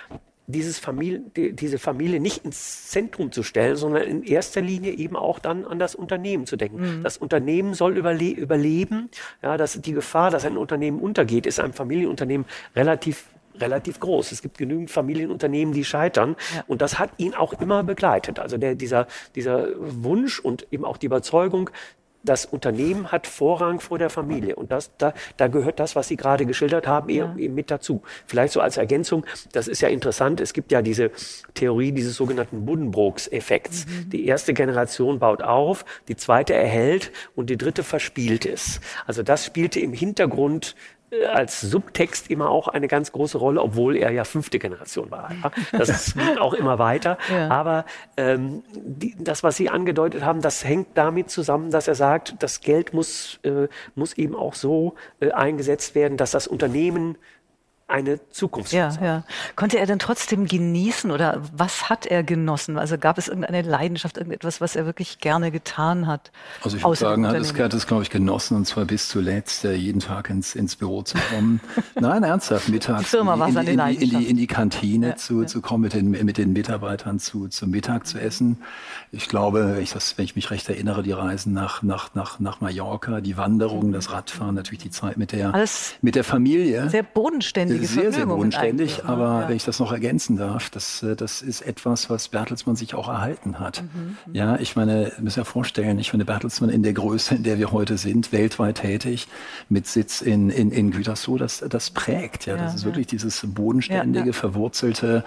dieses Familie, die, diese Familie nicht ins Zentrum zu stellen, sondern in erster Linie eben auch dann an das Unternehmen zu denken. Mhm. Das Unternehmen soll überle überleben. Ja, dass die Gefahr, dass ein Unternehmen untergeht, ist einem Familienunternehmen relativ relativ groß. Es gibt genügend Familienunternehmen, die scheitern. Ja. Und das hat ihn auch immer begleitet. Also der, dieser, dieser Wunsch und eben auch die Überzeugung, das Unternehmen hat Vorrang vor der Familie. Und das, da, da gehört das, was Sie gerade geschildert haben, ja. eben mit dazu. Vielleicht so als Ergänzung, das ist ja interessant, es gibt ja diese Theorie dieses sogenannten Buddenbrooks-Effekts. Mhm. Die erste Generation baut auf, die zweite erhält und die dritte verspielt es. Also das spielte im Hintergrund als Subtext immer auch eine ganz große Rolle, obwohl er ja fünfte Generation war. Das geht auch immer weiter. Ja. Aber ähm, die, das, was Sie angedeutet haben, das hängt damit zusammen, dass er sagt, das Geld muss, äh, muss eben auch so äh, eingesetzt werden, dass das Unternehmen eine Zukunft. Ja, ja. Konnte er denn trotzdem genießen oder was hat er genossen? Also gab es irgendeine Leidenschaft, irgendetwas, was er wirklich gerne getan hat? Also ich würde sagen, er hat es, hat es, glaube ich, genossen und zwar bis zuletzt, äh, jeden Tag ins, ins Büro zu kommen. Nein, ernsthaft, mittags die Firma in, in, in, in, die, in die Kantine ja, zu, ja. zu kommen, mit den, mit den Mitarbeitern zu, zum Mittag zu essen. Ich glaube, wenn ich, das, wenn ich mich recht erinnere, die Reisen nach, nach, nach, nach Mallorca, die Wanderung, das Radfahren, natürlich die Zeit mit der, Alles mit der Familie. Sehr bodenständig sehr, sehr bodenständig. Aber wenn ich das noch ergänzen darf, das, äh, das ist etwas, was Bertelsmann sich auch erhalten hat. Mhm. mhm. Ja, ich meine, müsst ja vorstellen, ich finde Bertelsmann in der Größe, in der wir heute sind, weltweit tätig, mit Sitz in, in, in Gütersloh, das, das prägt. Ja, das ja, ist wirklich dieses bodenständige, ja, verwurzelte,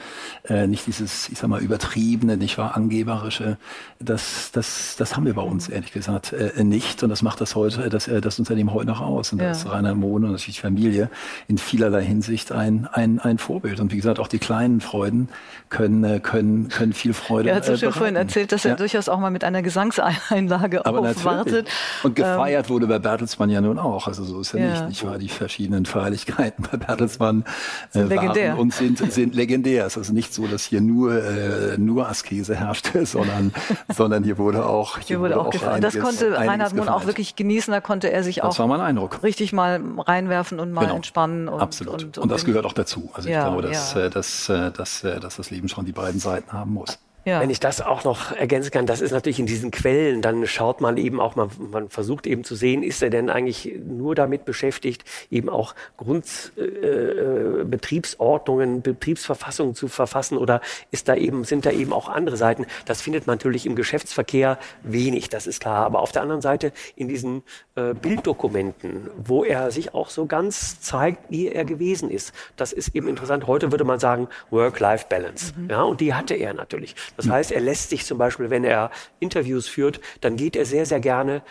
äh, nicht dieses, ich sag mal, übertriebene, nicht wahr, angeberische. Das, das, das haben wir bei uns, mhm. ehrlich gesagt, äh, nicht. Und das macht das heute, das, das Unternehmen heute noch aus. Und das ist Rainer Mohn und natürlich Familie in vielerlei Hinsicht ein, ein, ein Vorbild. Und wie gesagt, auch die kleinen Freuden können, äh, können, können viel Freude Er hat so schön bereiten. vorhin erzählt, dass er ja. durchaus auch mal mit einer Gesangseinlage Aber aufwartet. Und gefeiert ähm, wurde bei Bertelsmann ja nun auch. Also so ist ja, ja. nicht. Ich war die verschiedenen Feierlichkeiten bei Bertelsmann äh, sind legendär. und sind, sind legendär. Es ist also nicht so, dass hier nur, äh, nur Askese herrschte, sondern, sondern hier wurde auch, hier, hier wurde, wurde auch, gefeiert. Das konnte Reinhard Mohn auch wirklich genießen. Da konnte er sich auch das Eindruck. richtig mal reinwerfen und mal genau. entspannen. Und, Absolut. Und, und, und das gehört auch dazu. Also ja, ich glaube, dass, ja. dass, dass, dass, dass das Leben schon die beiden Seiten haben muss. Ja. Wenn ich das auch noch ergänzen kann, das ist natürlich in diesen Quellen, dann schaut man eben auch, man, man versucht eben zu sehen, ist er denn eigentlich nur damit beschäftigt, eben auch Grundbetriebsordnungen, äh, Betriebsverfassungen zu verfassen oder ist da eben, sind da eben auch andere Seiten? Das findet man natürlich im Geschäftsverkehr wenig, das ist klar. Aber auf der anderen Seite in diesen äh, Bilddokumenten, wo er sich auch so ganz zeigt, wie er gewesen ist, das ist eben interessant. Heute würde man sagen Work-Life-Balance. Mhm. Ja, und die hatte er natürlich. Das heißt, er lässt sich zum Beispiel, wenn er Interviews führt, dann geht er sehr, sehr gerne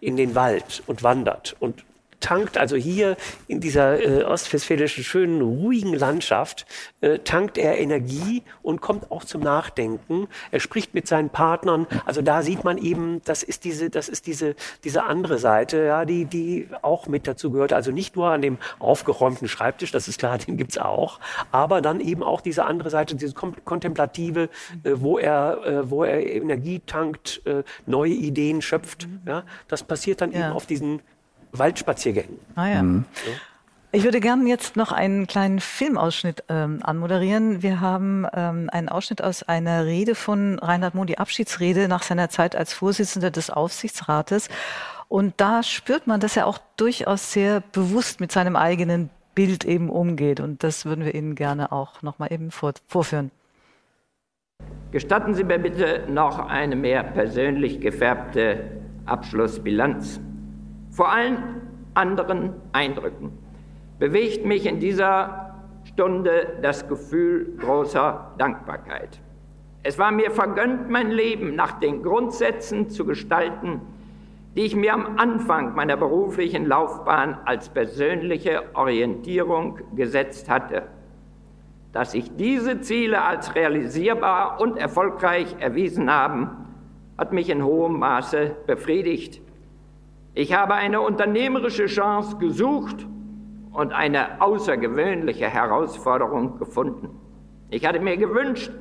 in den Wald und wandert. Und tankt also hier in dieser äh, ostwestfälischen schönen, ruhigen Landschaft, äh, tankt er Energie und kommt auch zum Nachdenken. Er spricht mit seinen Partnern. Also da sieht man eben, das ist diese, das ist diese, diese andere Seite, ja, die, die auch mit dazu gehört. Also nicht nur an dem aufgeräumten Schreibtisch, das ist klar, den gibt's auch, aber dann eben auch diese andere Seite, diese kontemplative, äh, wo er, äh, wo er Energie tankt, äh, neue Ideen schöpft. Ja, das passiert dann ja. eben auf diesen Waldspaziergängen. Ah ja. Mhm. Ich würde gerne jetzt noch einen kleinen Filmausschnitt ähm, anmoderieren. Wir haben ähm, einen Ausschnitt aus einer Rede von Reinhard Mohn, die Abschiedsrede nach seiner Zeit als Vorsitzender des Aufsichtsrates. Und da spürt man, dass er auch durchaus sehr bewusst mit seinem eigenen Bild eben umgeht. Und das würden wir Ihnen gerne auch noch mal eben vor, vorführen. Gestatten Sie mir bitte noch eine mehr persönlich gefärbte Abschlussbilanz. Vor allen anderen Eindrücken bewegt mich in dieser Stunde das Gefühl großer Dankbarkeit. Es war mir vergönnt, mein Leben nach den Grundsätzen zu gestalten, die ich mir am Anfang meiner beruflichen Laufbahn als persönliche Orientierung gesetzt hatte. Dass sich diese Ziele als realisierbar und erfolgreich erwiesen haben, hat mich in hohem Maße befriedigt ich habe eine unternehmerische Chance gesucht und eine außergewöhnliche Herausforderung gefunden. Ich hatte mir gewünscht,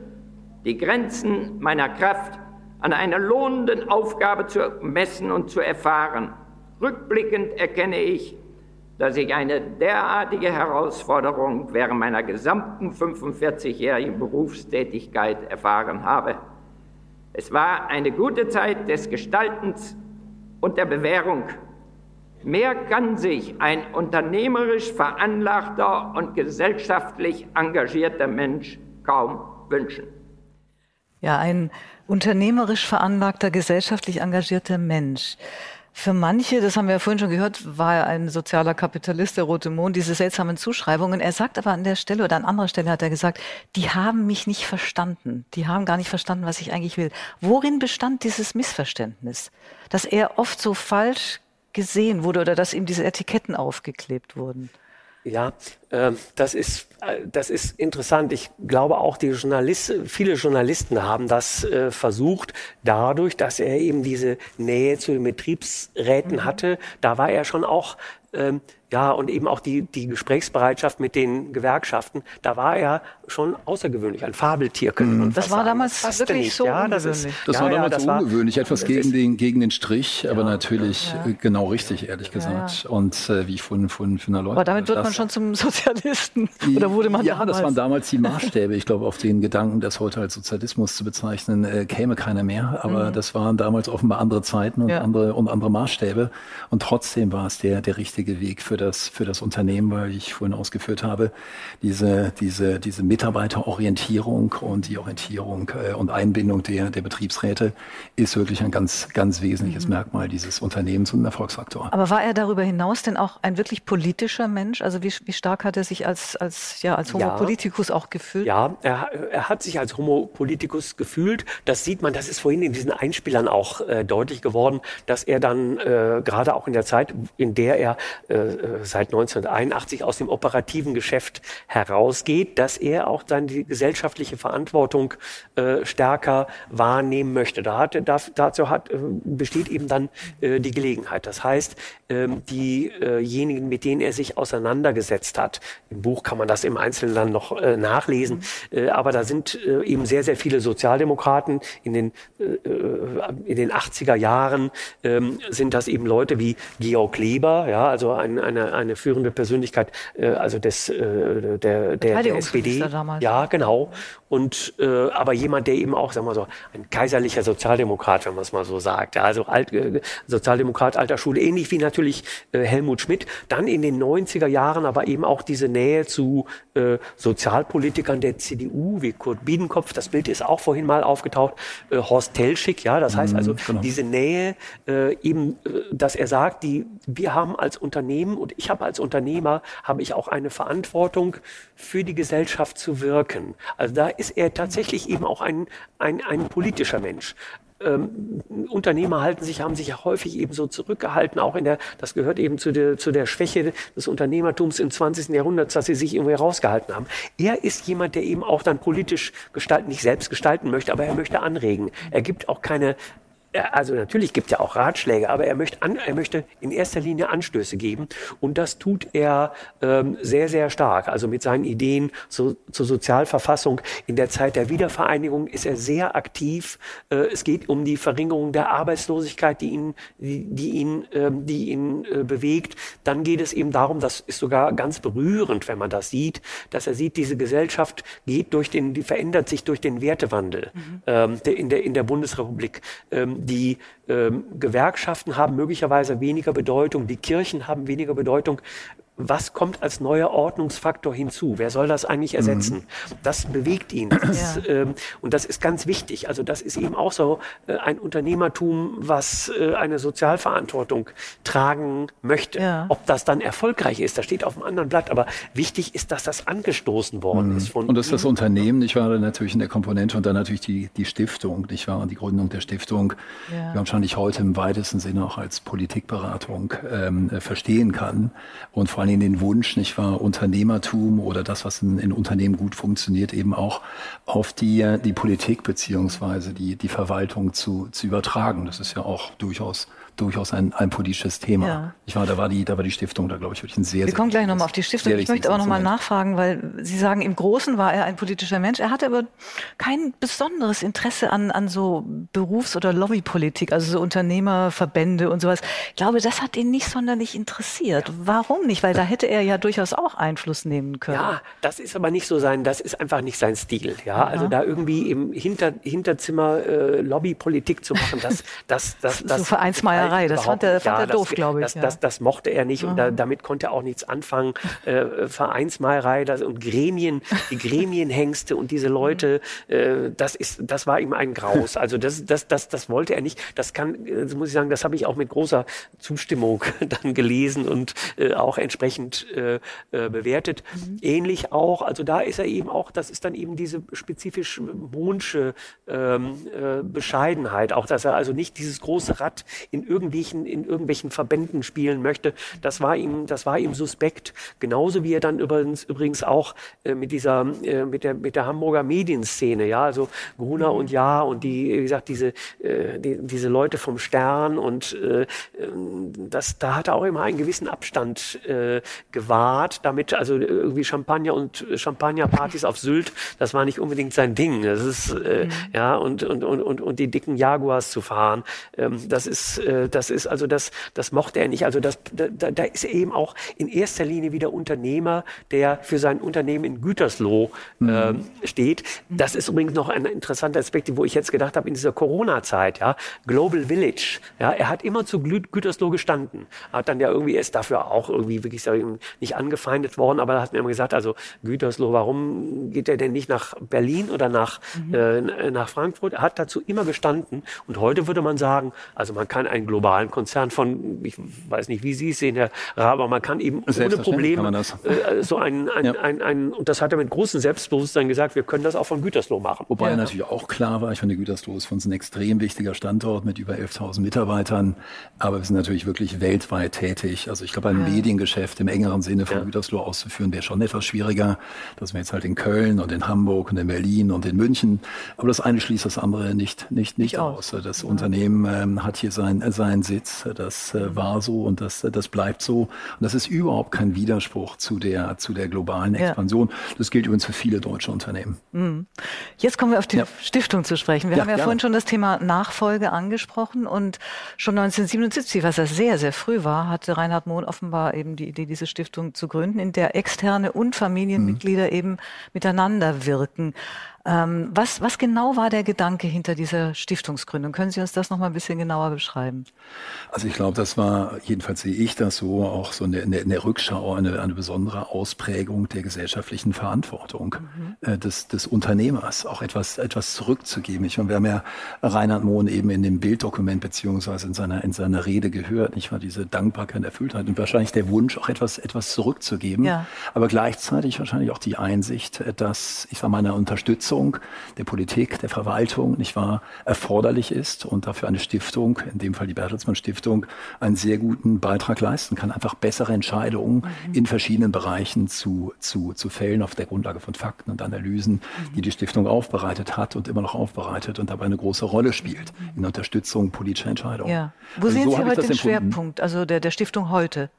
die Grenzen meiner Kraft an einer lohnenden Aufgabe zu messen und zu erfahren. Rückblickend erkenne ich, dass ich eine derartige Herausforderung während meiner gesamten 45-jährigen Berufstätigkeit erfahren habe. Es war eine gute Zeit des Gestaltens und der Bewährung. Mehr kann sich ein unternehmerisch veranlagter und gesellschaftlich engagierter Mensch kaum wünschen. Ja, ein unternehmerisch veranlagter, gesellschaftlich engagierter Mensch. Für manche, das haben wir ja vorhin schon gehört, war er ein sozialer Kapitalist, der Rote Mond, diese seltsamen Zuschreibungen. Er sagt aber an der Stelle oder an anderer Stelle hat er gesagt, die haben mich nicht verstanden. Die haben gar nicht verstanden, was ich eigentlich will. Worin bestand dieses Missverständnis? Dass er oft so falsch gesehen wurde oder dass ihm diese Etiketten aufgeklebt wurden? Ja, äh, das ist äh, das ist interessant. Ich glaube auch, die Journalisten, viele Journalisten haben das äh, versucht, dadurch, dass er eben diese Nähe zu den Betriebsräten mhm. hatte. Da war er schon auch ähm, ja, und eben auch die, die Gesprächsbereitschaft mit den Gewerkschaften, da war er schon außergewöhnlich, ein Fabeltier. Mhm. Das war damals das wirklich nicht. so ja, das, ist, das ja, war damals ja, das ungewöhnlich, war, etwas gegen den, gegen den Strich, aber natürlich äh, genau richtig, ehrlich gesagt. Und äh, wie ich vorhin, vorhin von der Leute. Aber damit wird man schon zum Sozialisten. Oder wurde man Ja, damals? das waren damals die Maßstäbe. Ich glaube, auf den Gedanken, das heute als Sozialismus zu bezeichnen, äh, käme keiner mehr. Aber mhm. das waren damals offenbar andere Zeiten und, andere, und andere Maßstäbe. Und trotzdem war es der, der richtige Weg für das, für das Unternehmen, weil ich vorhin ausgeführt habe, diese, diese, diese Mitarbeiterorientierung und die Orientierung äh, und Einbindung der, der Betriebsräte ist wirklich ein ganz, ganz wesentliches mhm. Merkmal dieses Unternehmens und ein Erfolgsfaktor. Aber war er darüber hinaus denn auch ein wirklich politischer Mensch? Also wie, wie stark hat er sich als, als, ja, als Homo ja, Politicus auch gefühlt? Ja, er, er hat sich als Homo Politicus gefühlt. Das sieht man, das ist vorhin in diesen Einspielern auch äh, deutlich geworden, dass er dann äh, gerade auch in der Zeit, in der er äh, seit 1981 aus dem operativen Geschäft herausgeht, dass er auch dann die gesellschaftliche Verantwortung äh, stärker wahrnehmen möchte. Da hat, da, dazu hat, äh, besteht eben dann äh, die Gelegenheit. Das heißt, ähm, diejenigen, mit denen er sich auseinandergesetzt hat, im Buch kann man das im Einzelnen dann noch äh, nachlesen, äh, aber da sind äh, eben sehr, sehr viele Sozialdemokraten in den, in den 80er Jahren ähm, sind das eben Leute wie Georg Kleber, ja, also ein, eine, eine führende Persönlichkeit, also des, der, der, der SPD. Ja, genau. Und äh, aber jemand, der eben auch, sagen wir so, ein kaiserlicher Sozialdemokrat, wenn man es mal so sagt, ja, also alt, äh, Sozialdemokrat alter Schule, ähnlich wie natürlich äh, Helmut Schmidt. Dann in den 90er Jahren aber eben auch diese Nähe zu äh, Sozialpolitikern der CDU, wie Kurt Biedenkopf, das Bild ist auch vorhin mal aufgetaucht, äh, Horst Telschik, ja, das heißt also mhm, genau. diese Nähe, äh, eben, äh, dass er sagt, die, wir haben als Unternehmen und ich habe als Unternehmer, habe ich auch eine Verantwortung für die Gesellschaft zu wirken. Also da ist er tatsächlich eben auch ein, ein, ein politischer Mensch. Ähm, Unternehmer halten sich, haben sich ja häufig eben so zurückgehalten, auch in der, das gehört eben zu der, zu der Schwäche des Unternehmertums im 20. Jahrhundert, dass sie sich irgendwie rausgehalten haben. Er ist jemand, der eben auch dann politisch gestalten, nicht selbst gestalten möchte, aber er möchte anregen. Er gibt auch keine also natürlich gibt er auch Ratschläge, aber er möchte, an, er möchte in erster Linie Anstöße geben und das tut er ähm, sehr, sehr stark. Also mit seinen Ideen zu, zur Sozialverfassung in der Zeit der Wiedervereinigung ist er sehr aktiv. Äh, es geht um die Verringerung der Arbeitslosigkeit, die ihn, die, die ihn, ähm, die ihn äh, bewegt. Dann geht es eben darum, das ist sogar ganz berührend, wenn man das sieht, dass er sieht, diese Gesellschaft geht durch den, die verändert sich durch den Wertewandel mhm. ähm, der, in der in der Bundesrepublik. Ähm, die ähm, Gewerkschaften haben möglicherweise weniger Bedeutung, die Kirchen haben weniger Bedeutung was kommt als neuer Ordnungsfaktor hinzu? Wer soll das eigentlich ersetzen? Mhm. Das bewegt ihn. Das ja. ähm, und das ist ganz wichtig. Also das ist eben auch so äh, ein Unternehmertum, was äh, eine Sozialverantwortung tragen möchte. Ja. Ob das dann erfolgreich ist, das steht auf einem anderen Blatt. Aber wichtig ist, dass das angestoßen worden mhm. ist. Von und das ist das Unternehmen, ich war natürlich in der Komponente und dann natürlich die, die Stiftung, nicht wahr? Die Gründung der Stiftung, ja. die wahrscheinlich heute im weitesten Sinne auch als Politikberatung ähm, äh, verstehen kann. Und vor allem allem den Wunsch, nicht wahr, Unternehmertum oder das, was in, in Unternehmen gut funktioniert, eben auch auf die, die Politik beziehungsweise die, die Verwaltung zu, zu übertragen. Das ist ja auch durchaus durchaus ein, ein politisches Thema. Ja. Ich war, da war die, da war die Stiftung, da glaube ich wirklich ein sehr. Wir sehr kommen gleich nochmal auf die Stiftung. Ich möchte aber nochmal nachfragen, weil Sie sagen, im Großen war er ein politischer Mensch. Er hatte aber kein besonderes Interesse an, an so Berufs- oder Lobbypolitik, also so Unternehmerverbände und sowas. Ich glaube, das hat ihn nicht sonderlich interessiert. Warum nicht? Weil da hätte er ja durchaus auch Einfluss nehmen können. Ja, das ist aber nicht so sein, das ist einfach nicht sein Stil. Ja, also da irgendwie im Hinter, Hinterzimmer äh, Lobbypolitik zu machen, das, das, das, das. so Vereinsmeier Spielerei, das fand er, fand ja, er doof, das, glaube ich. Das, ja. das, das, mochte er nicht und da, damit konnte er auch nichts anfangen. Äh, Vereinsmalerei das, und Gremien, die Gremienhengste und diese Leute, äh, das, ist, das war ihm ein Graus. Also das, das, das, das wollte er nicht. Das kann, das muss ich sagen, das habe ich auch mit großer Zustimmung dann gelesen und äh, auch entsprechend äh, äh, bewertet. Mhm. Ähnlich auch, also da ist er eben auch, das ist dann eben diese spezifisch Mohnsche ähm, äh, Bescheidenheit, auch dass er also nicht dieses große Rad in irgendeiner irgendwelchen, in irgendwelchen Verbänden spielen möchte. Das war ihm, das war ihm suspekt. Genauso wie er dann übrigens, übrigens auch äh, mit dieser, äh, mit der, mit der Hamburger Medienszene, ja, also Gruner und Ja und die, wie gesagt, diese, äh, die, diese Leute vom Stern und äh, das, da hat er auch immer einen gewissen Abstand äh, gewahrt, damit also irgendwie Champagner und Champagnerpartys auf Sylt, das war nicht unbedingt sein Ding. Das ist äh, mhm. ja und, und und und und die dicken Jaguars zu fahren, ähm, das ist äh, das ist also das das mochte er nicht. Also das da, da ist er eben auch in erster Linie wieder Unternehmer, der für sein Unternehmen in Gütersloh mhm. äh, steht. Das ist übrigens noch ein interessanter Aspekt, wo ich jetzt gedacht habe in dieser Corona-Zeit, ja, Global Village. Ja, er hat immer zu Gütersloh gestanden, hat dann ja irgendwie ist dafür auch irgendwie wirklich nicht angefeindet worden, aber hat mir immer gesagt, also Gütersloh, warum geht er denn nicht nach Berlin oder nach mhm. äh, nach Frankfurt? Er hat dazu immer gestanden und heute würde man sagen, also man kann einen globalen Konzern von, ich weiß nicht, wie Sie es sehen, Herr Raber, man kann eben ohne Probleme äh, so ein, ein, ja. ein, ein, und das hat er mit großem Selbstbewusstsein gesagt, wir können das auch von Gütersloh machen. Wobei ja. natürlich auch klar war, ich finde, Gütersloh ist für uns ein extrem wichtiger Standort mit über 11.000 Mitarbeitern, aber wir sind natürlich wirklich weltweit tätig. Also ich glaube, ein ja. Mediengeschäft im engeren Sinne von Gütersloh auszuführen, wäre schon etwas schwieriger. Das wäre jetzt halt in Köln und in Hamburg und in Berlin und in München. Aber das eine schließt das andere nicht, nicht, nicht, aus. aus. Das Unternehmen ähm, hat hier seinen, seinen Sitz. Das äh, war so und das, das bleibt so. Und das ist überhaupt kein Widerspruch zu der, zu der globalen Expansion. Das gilt übrigens für viele deutsche Unternehmen. Mhm. Jetzt kommen wir auf die ja. Stiftung zu sprechen. Wir ja, haben ja gerne. vorhin schon das Thema Nachfolge angesprochen und schon 1977, was ja sehr, sehr früh war, hatte Reinhard Mohn offenbar eben die Idee, diese Stiftung zu gründen, in der externe und Familienmitglieder mhm. eben miteinander wirken. Ähm, was, was genau war der Gedanke hinter dieser Stiftungsgründung? Können Sie uns das noch mal ein bisschen genauer beschreiben? Also ich glaube, das war, jedenfalls sehe ich das so, auch so eine, eine, eine Rückschau, eine, eine besondere Ausprägung der gesellschaftlichen Verantwortung mhm. äh, des, des Unternehmers, auch etwas, etwas zurückzugeben. Ich meine, wir haben ja Reinhard Mohn eben in dem Bilddokument beziehungsweise in seiner, in seiner Rede gehört, nicht wahr? Diese Dankbarkeit, Erfülltheit und wahrscheinlich der Wunsch, auch etwas, etwas zurückzugeben. Ja. Aber gleichzeitig wahrscheinlich auch die Einsicht, dass, ich sage mal, eine Unterstützung Unterstützung der Politik, der Verwaltung, nicht wahr, erforderlich ist und dafür eine Stiftung, in dem Fall die Bertelsmann Stiftung, einen sehr guten Beitrag leisten kann, einfach bessere Entscheidungen mhm. in verschiedenen Bereichen zu, zu, zu fällen auf der Grundlage von Fakten und Analysen, mhm. die die Stiftung aufbereitet hat und immer noch aufbereitet und dabei eine große Rolle spielt mhm. in Unterstützung politischer Entscheidungen. Ja. Wo also sehen so Sie heute den Schwerpunkt, also der, der Stiftung heute?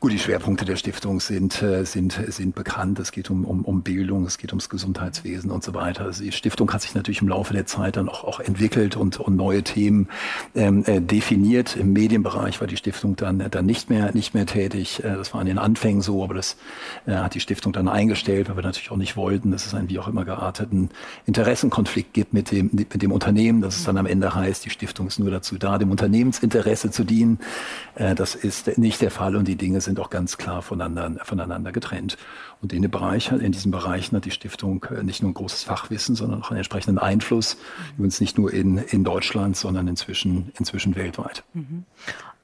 Gut, die Schwerpunkte der Stiftung sind, äh, sind, sind bekannt. Es geht um, um, um Bildung, es geht ums Gesundheitswesen und so weiter. Also die Stiftung hat sich natürlich im Laufe der Zeit dann auch, auch entwickelt und, und neue Themen ähm, äh, definiert. Im Medienbereich war die Stiftung dann, dann nicht, mehr, nicht mehr tätig. Äh, das war in den Anfängen so, aber das äh, hat die Stiftung dann eingestellt, weil wir natürlich auch nicht wollten, dass es einen wie auch immer gearteten Interessenkonflikt gibt mit dem, mit dem Unternehmen, dass es dann am Ende heißt, die Stiftung ist nur dazu da, dem Unternehmensinteresse zu dienen. Äh, das ist nicht der Fall und die Dinge sind auch ganz klar voneinander, voneinander getrennt. Und in, Bereich, in diesen Bereichen hat die Stiftung äh, nicht nur ein großes Fachwissen, sondern auch einen entsprechenden Einfluss, übrigens nicht nur in, in Deutschland, sondern inzwischen, inzwischen weltweit. Mhm.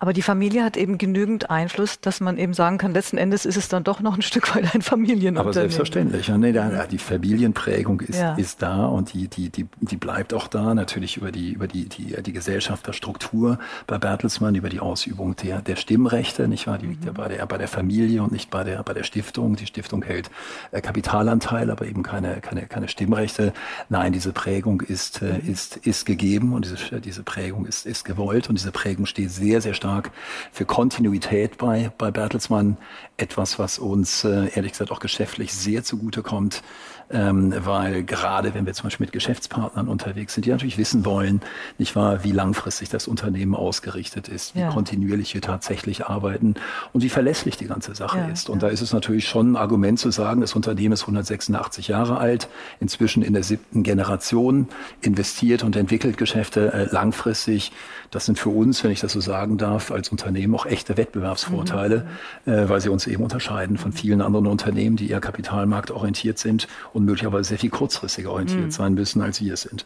Aber die Familie hat eben genügend Einfluss, dass man eben sagen kann, letzten Endes ist es dann doch noch ein Stück weit ein Familienunternehmen. Aber selbstverständlich. Ja, nee, die Familienprägung ist, ja. ist da und die, die, die, die bleibt auch da. Natürlich über die, über die, die, die Gesellschafterstruktur bei Bertelsmann, über die Ausübung der, der Stimmrechte, nicht wahr? Die liegt mhm. ja bei der, bei der Familie und nicht bei der, bei der Stiftung. Die Stiftung hält äh, Kapitalanteil, aber eben keine, keine, keine Stimmrechte. Nein, diese Prägung ist, äh, mhm. ist, ist gegeben und diese, diese Prägung ist, ist gewollt und diese Prägung steht sehr, sehr stark stark für Kontinuität bei, bei Bertelsmann. Etwas, was uns äh, ehrlich gesagt auch geschäftlich sehr zugutekommt ähm, weil gerade wenn wir zum Beispiel mit Geschäftspartnern unterwegs sind, die natürlich wissen wollen, nicht wahr, wie langfristig das Unternehmen ausgerichtet ist, wie ja. kontinuierlich wir tatsächlich arbeiten und wie verlässlich die ganze Sache ja, ist. Und ja. da ist es natürlich schon ein Argument zu sagen, das Unternehmen ist 186 Jahre alt, inzwischen in der siebten Generation, investiert und entwickelt Geschäfte äh, langfristig. Das sind für uns, wenn ich das so sagen darf, als Unternehmen auch echte Wettbewerbsvorteile, mhm. äh, weil sie uns eben unterscheiden von vielen anderen Unternehmen, die eher kapitalmarktorientiert sind und möglicherweise sehr viel kurzfristiger orientiert mhm. sein müssen, als wir es sind.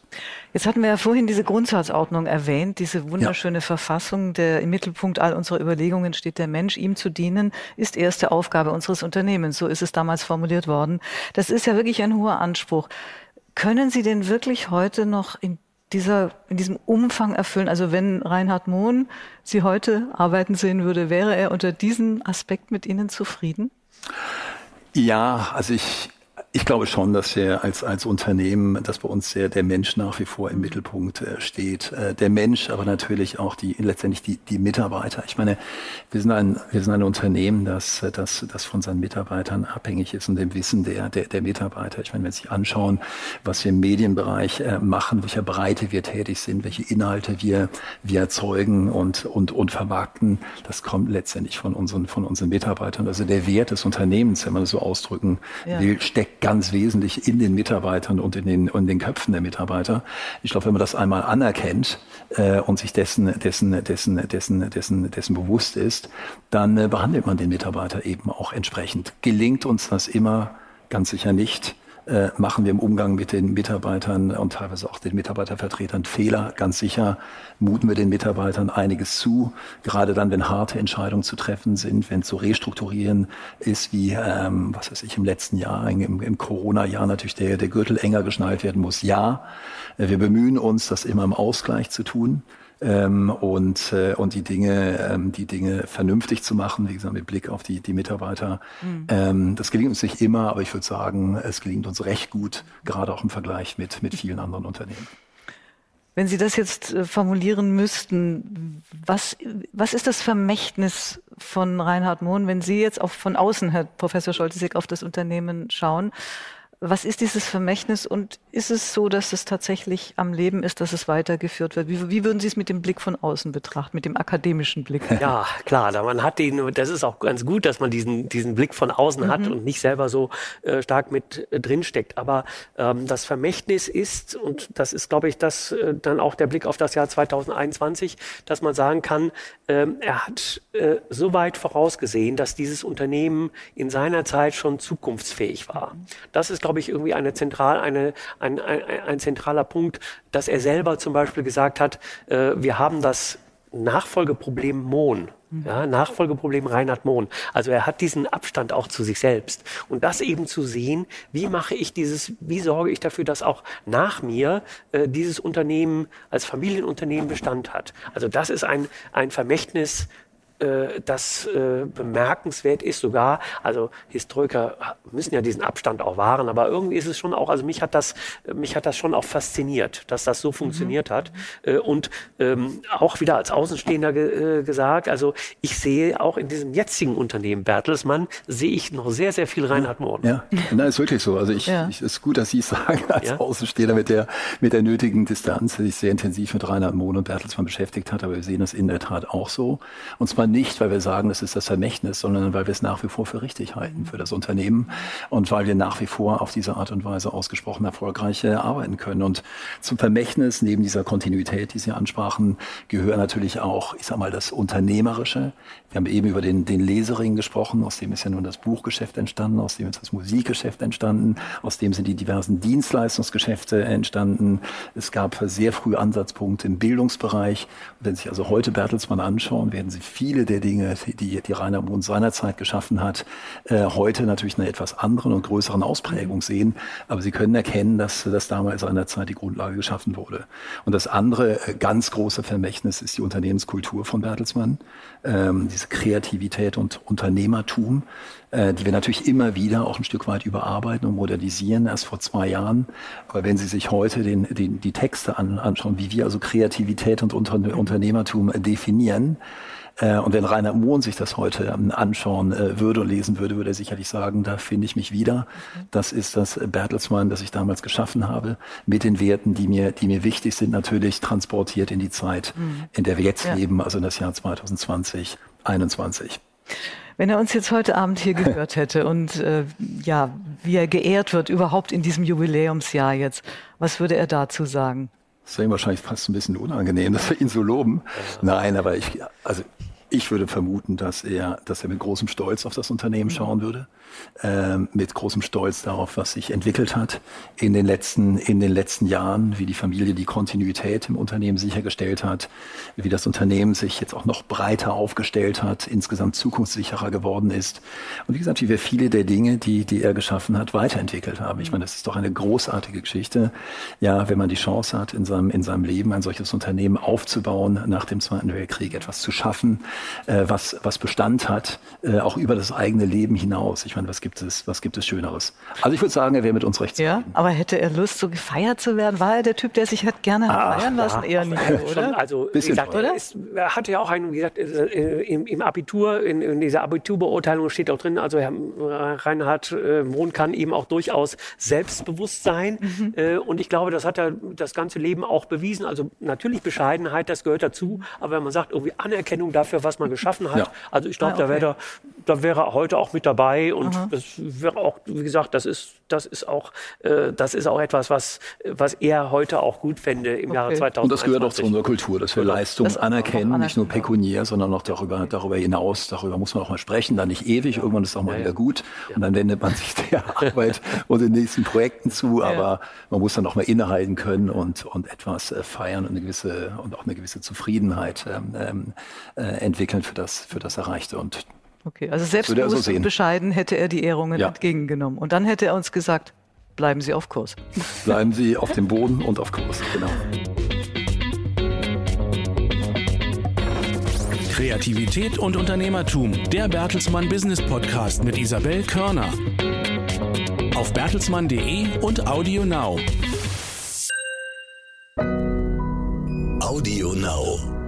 Jetzt hatten wir ja vorhin diese Grundsatzordnung erwähnt, diese wunderschöne ja. Verfassung, der im Mittelpunkt all unserer Überlegungen steht der Mensch, ihm zu dienen, ist erste Aufgabe unseres Unternehmens. So ist es damals formuliert worden. Das ist ja wirklich ein hoher Anspruch. Können Sie denn wirklich heute noch in dieser, in diesem Umfang erfüllen? Also wenn Reinhard Mohn Sie heute arbeiten sehen würde, wäre er unter diesem Aspekt mit Ihnen zufrieden? Ja, also ich, ich glaube schon, dass wir als, als Unternehmen, dass bei uns sehr der Mensch nach wie vor im Mittelpunkt äh, steht. Äh, der Mensch, aber natürlich auch die, letztendlich die, die Mitarbeiter. Ich meine, wir sind ein, wir sind ein Unternehmen, das, das, das von seinen Mitarbeitern abhängig ist und dem Wissen der, der, der Mitarbeiter. Ich meine, wenn Sie sich anschauen, was wir im Medienbereich äh, machen, welcher Breite wir tätig sind, welche Inhalte wir, wir erzeugen und, und, und vermarkten, das kommt letztendlich von unseren, von unseren Mitarbeitern. Also der Wert des Unternehmens, wenn man das so ausdrücken ja. will, steckt ganz wesentlich in den Mitarbeitern und in den, in den Köpfen der Mitarbeiter. Ich glaube, wenn man das einmal anerkennt äh, und sich dessen, dessen, dessen, dessen, dessen, dessen bewusst ist, dann äh, behandelt man den Mitarbeiter eben auch entsprechend. Gelingt uns das immer? Ganz sicher nicht äh, machen wir im Umgang mit den Mitarbeitern und teilweise auch den Mitarbeitervertretern Fehler. Ganz sicher muten wir den Mitarbeitern einiges zu, gerade dann, wenn harte Entscheidungen zu treffen sind, wenn zu restrukturieren ist, wie ähm, was weiß ich im letzten Jahr, im, im Corona-Jahr natürlich der, der Gürtel enger geschnallt werden muss. Ja, wir bemühen uns, das immer im Ausgleich zu tun ähm, und, äh, und die Dinge, ähm, die Dinge vernünftig zu machen, wie gesagt, mit Blick auf die, die Mitarbeiter. Mhm. Ähm, das gelingt uns nicht immer, aber ich würde sagen, es gelingt uns recht gut, gerade auch im Vergleich mit, mit vielen anderen Unternehmen. Wenn Sie das jetzt äh, formulieren müssten, was, was ist das Vermächtnis von Reinhard Mohn, wenn Sie jetzt auch von außen, Herr Professor Scholtesek, auf das Unternehmen schauen? Was ist dieses Vermächtnis und ist es so, dass es tatsächlich am Leben ist, dass es weitergeführt wird? Wie, wie, würden Sie es mit dem Blick von außen betrachten, mit dem akademischen Blick? Ja, klar, da man hat den, das ist auch ganz gut, dass man diesen, diesen Blick von außen mhm. hat und nicht selber so äh, stark mit äh, drinsteckt. Aber ähm, das Vermächtnis ist, und das ist, glaube ich, das äh, dann auch der Blick auf das Jahr 2021, dass man sagen kann, ähm, er hat äh, so weit vorausgesehen, dass dieses Unternehmen in seiner Zeit schon zukunftsfähig war. Das ist, glaube ich, irgendwie eine zentral, eine, ein, ein, ein zentraler Punkt, dass er selber zum Beispiel gesagt hat, äh, wir haben das Nachfolgeproblem Mohn. Ja, Nachfolgeproblem Reinhard Mohn. Also er hat diesen Abstand auch zu sich selbst. Und das eben zu sehen, wie mache ich dieses, wie sorge ich dafür, dass auch nach mir äh, dieses Unternehmen als Familienunternehmen Bestand hat. Also das ist ein, ein Vermächtnis äh, das äh, bemerkenswert ist sogar. Also Historiker müssen ja diesen Abstand auch wahren, aber irgendwie ist es schon auch, also mich hat das, mich hat das schon auch fasziniert, dass das so funktioniert mhm. hat. Äh, und ähm, auch wieder als Außenstehender ge äh, gesagt, also ich sehe auch in diesem jetzigen Unternehmen Bertelsmann, sehe ich noch sehr, sehr viel Reinhard Mohn. Ja, nein, ist wirklich so. Also ich, ja. ich ist gut, dass Sie es sagen, als ja. Außenstehender mit der, mit der nötigen Distanz, sich sehr intensiv mit Reinhard Mohn und Bertelsmann beschäftigt hat, aber wir sehen das in der Tat auch so. Und zwar nicht, weil wir sagen, das ist das Vermächtnis, sondern weil wir es nach wie vor für richtig halten für das Unternehmen und weil wir nach wie vor auf diese Art und Weise ausgesprochen erfolgreich arbeiten können. Und zum Vermächtnis, neben dieser Kontinuität, die Sie ansprachen, gehört natürlich auch, ich sag mal, das Unternehmerische. Wir haben eben über den, den Lesering gesprochen, aus dem ist ja nun das Buchgeschäft entstanden, aus dem ist das Musikgeschäft entstanden, aus dem sind die diversen Dienstleistungsgeschäfte entstanden. Es gab sehr früh Ansatzpunkte im Bildungsbereich. Wenn Sie sich also heute Bertelsmann anschauen, werden Sie viele der Dinge, die, die Rainer Mohn seinerzeit geschaffen hat, äh, heute natürlich eine etwas anderen und größeren Ausprägung sehen. Aber Sie können erkennen, dass das damals seinerzeit die Grundlage geschaffen wurde. Und das andere äh, ganz große Vermächtnis ist die Unternehmenskultur von Bertelsmann, ähm, diese Kreativität und Unternehmertum, äh, die wir natürlich immer wieder auch ein Stück weit überarbeiten und modernisieren, erst vor zwei Jahren. Aber wenn Sie sich heute den, den, die Texte an, anschauen, wie wir also Kreativität und Unter Unternehmertum definieren, äh, und wenn Rainer Mohn sich das heute ähm, anschauen äh, würde und lesen würde, würde er sicherlich sagen, da finde ich mich wieder. Das ist das Bertelsmann, das ich damals geschaffen habe, mit den Werten, die mir, die mir wichtig sind, natürlich transportiert in die Zeit, mhm. in der wir jetzt ja. leben, also in das Jahr 2020, 2021. Wenn er uns jetzt heute Abend hier gehört hätte und äh, ja, wie er geehrt wird überhaupt in diesem Jubiläumsjahr jetzt, was würde er dazu sagen? Das wäre ihm wahrscheinlich fast ein bisschen unangenehm, dass wir ihn so loben. Nein, aber ich, also Ich würde vermuten, dass er, dass er mit großem Stolz auf das Unternehmen schauen würde, äh, mit großem Stolz darauf, was sich entwickelt hat in den letzten in den letzten Jahren, wie die Familie die Kontinuität im Unternehmen sichergestellt hat, wie das Unternehmen sich jetzt auch noch breiter aufgestellt hat, insgesamt zukunftssicherer geworden ist und wie gesagt, wie wir viele der Dinge, die die er geschaffen hat, weiterentwickelt haben. Ich meine, das ist doch eine großartige Geschichte. Ja, wenn man die Chance hat, in seinem in seinem Leben ein solches Unternehmen aufzubauen, nach dem Zweiten Weltkrieg etwas zu schaffen äh, was, was Bestand hat, äh, auch über das eigene Leben hinaus. Ich meine, was gibt es, was gibt es Schöneres? Also ich würde sagen, er wäre mit uns recht Ja, aber hätte er Lust, so gefeiert zu werden? War er der Typ, der sich hat gerne Ach, feiern lassen? Ja, Eher nicht, oder? Schon, also, wie gesagt, oder? Ist, er hatte ja auch einen, wie gesagt, äh, im, im, Abitur, in, in, dieser Abiturbeurteilung steht auch drin, also Herr Reinhard äh, Mohn kann eben auch durchaus selbstbewusst sein. Mhm. Äh, und ich glaube, das hat er das ganze Leben auch bewiesen. Also natürlich Bescheidenheit, das gehört dazu. Aber wenn man sagt, irgendwie Anerkennung dafür, was man geschaffen hat. Ja. Also ich glaube, ah, okay. da wäre da wäre er heute auch mit dabei und Aha. das wäre auch, wie gesagt, das ist das ist auch äh, das ist auch etwas, was was er heute auch gut fände im okay. Jahre 2020. Und das gehört auch zu unserer Kultur, dass wir genau. Leistung das anerkennen, nicht nur pekuniär, sondern auch darüber darüber hinaus. Darüber muss man auch mal sprechen, dann nicht ewig. Irgendwann ist es auch mal ja, wieder gut ja. und dann wendet man sich der Arbeit und den nächsten Projekten zu. Aber man muss dann auch mal innehalten können und und etwas äh, feiern und eine gewisse und auch eine gewisse Zufriedenheit ähm, ähm äh, entwickeln für das, für das Erreichte. Und okay, also selbstbewusst so und bescheiden hätte er die Ehrungen ja. entgegengenommen. Und dann hätte er uns gesagt, bleiben Sie auf Kurs. Bleiben Sie auf dem Boden und auf Kurs, genau. Kreativität und Unternehmertum, der Bertelsmann Business Podcast mit Isabel Körner. Auf bertelsmann.de und Audio Now. Audio Now.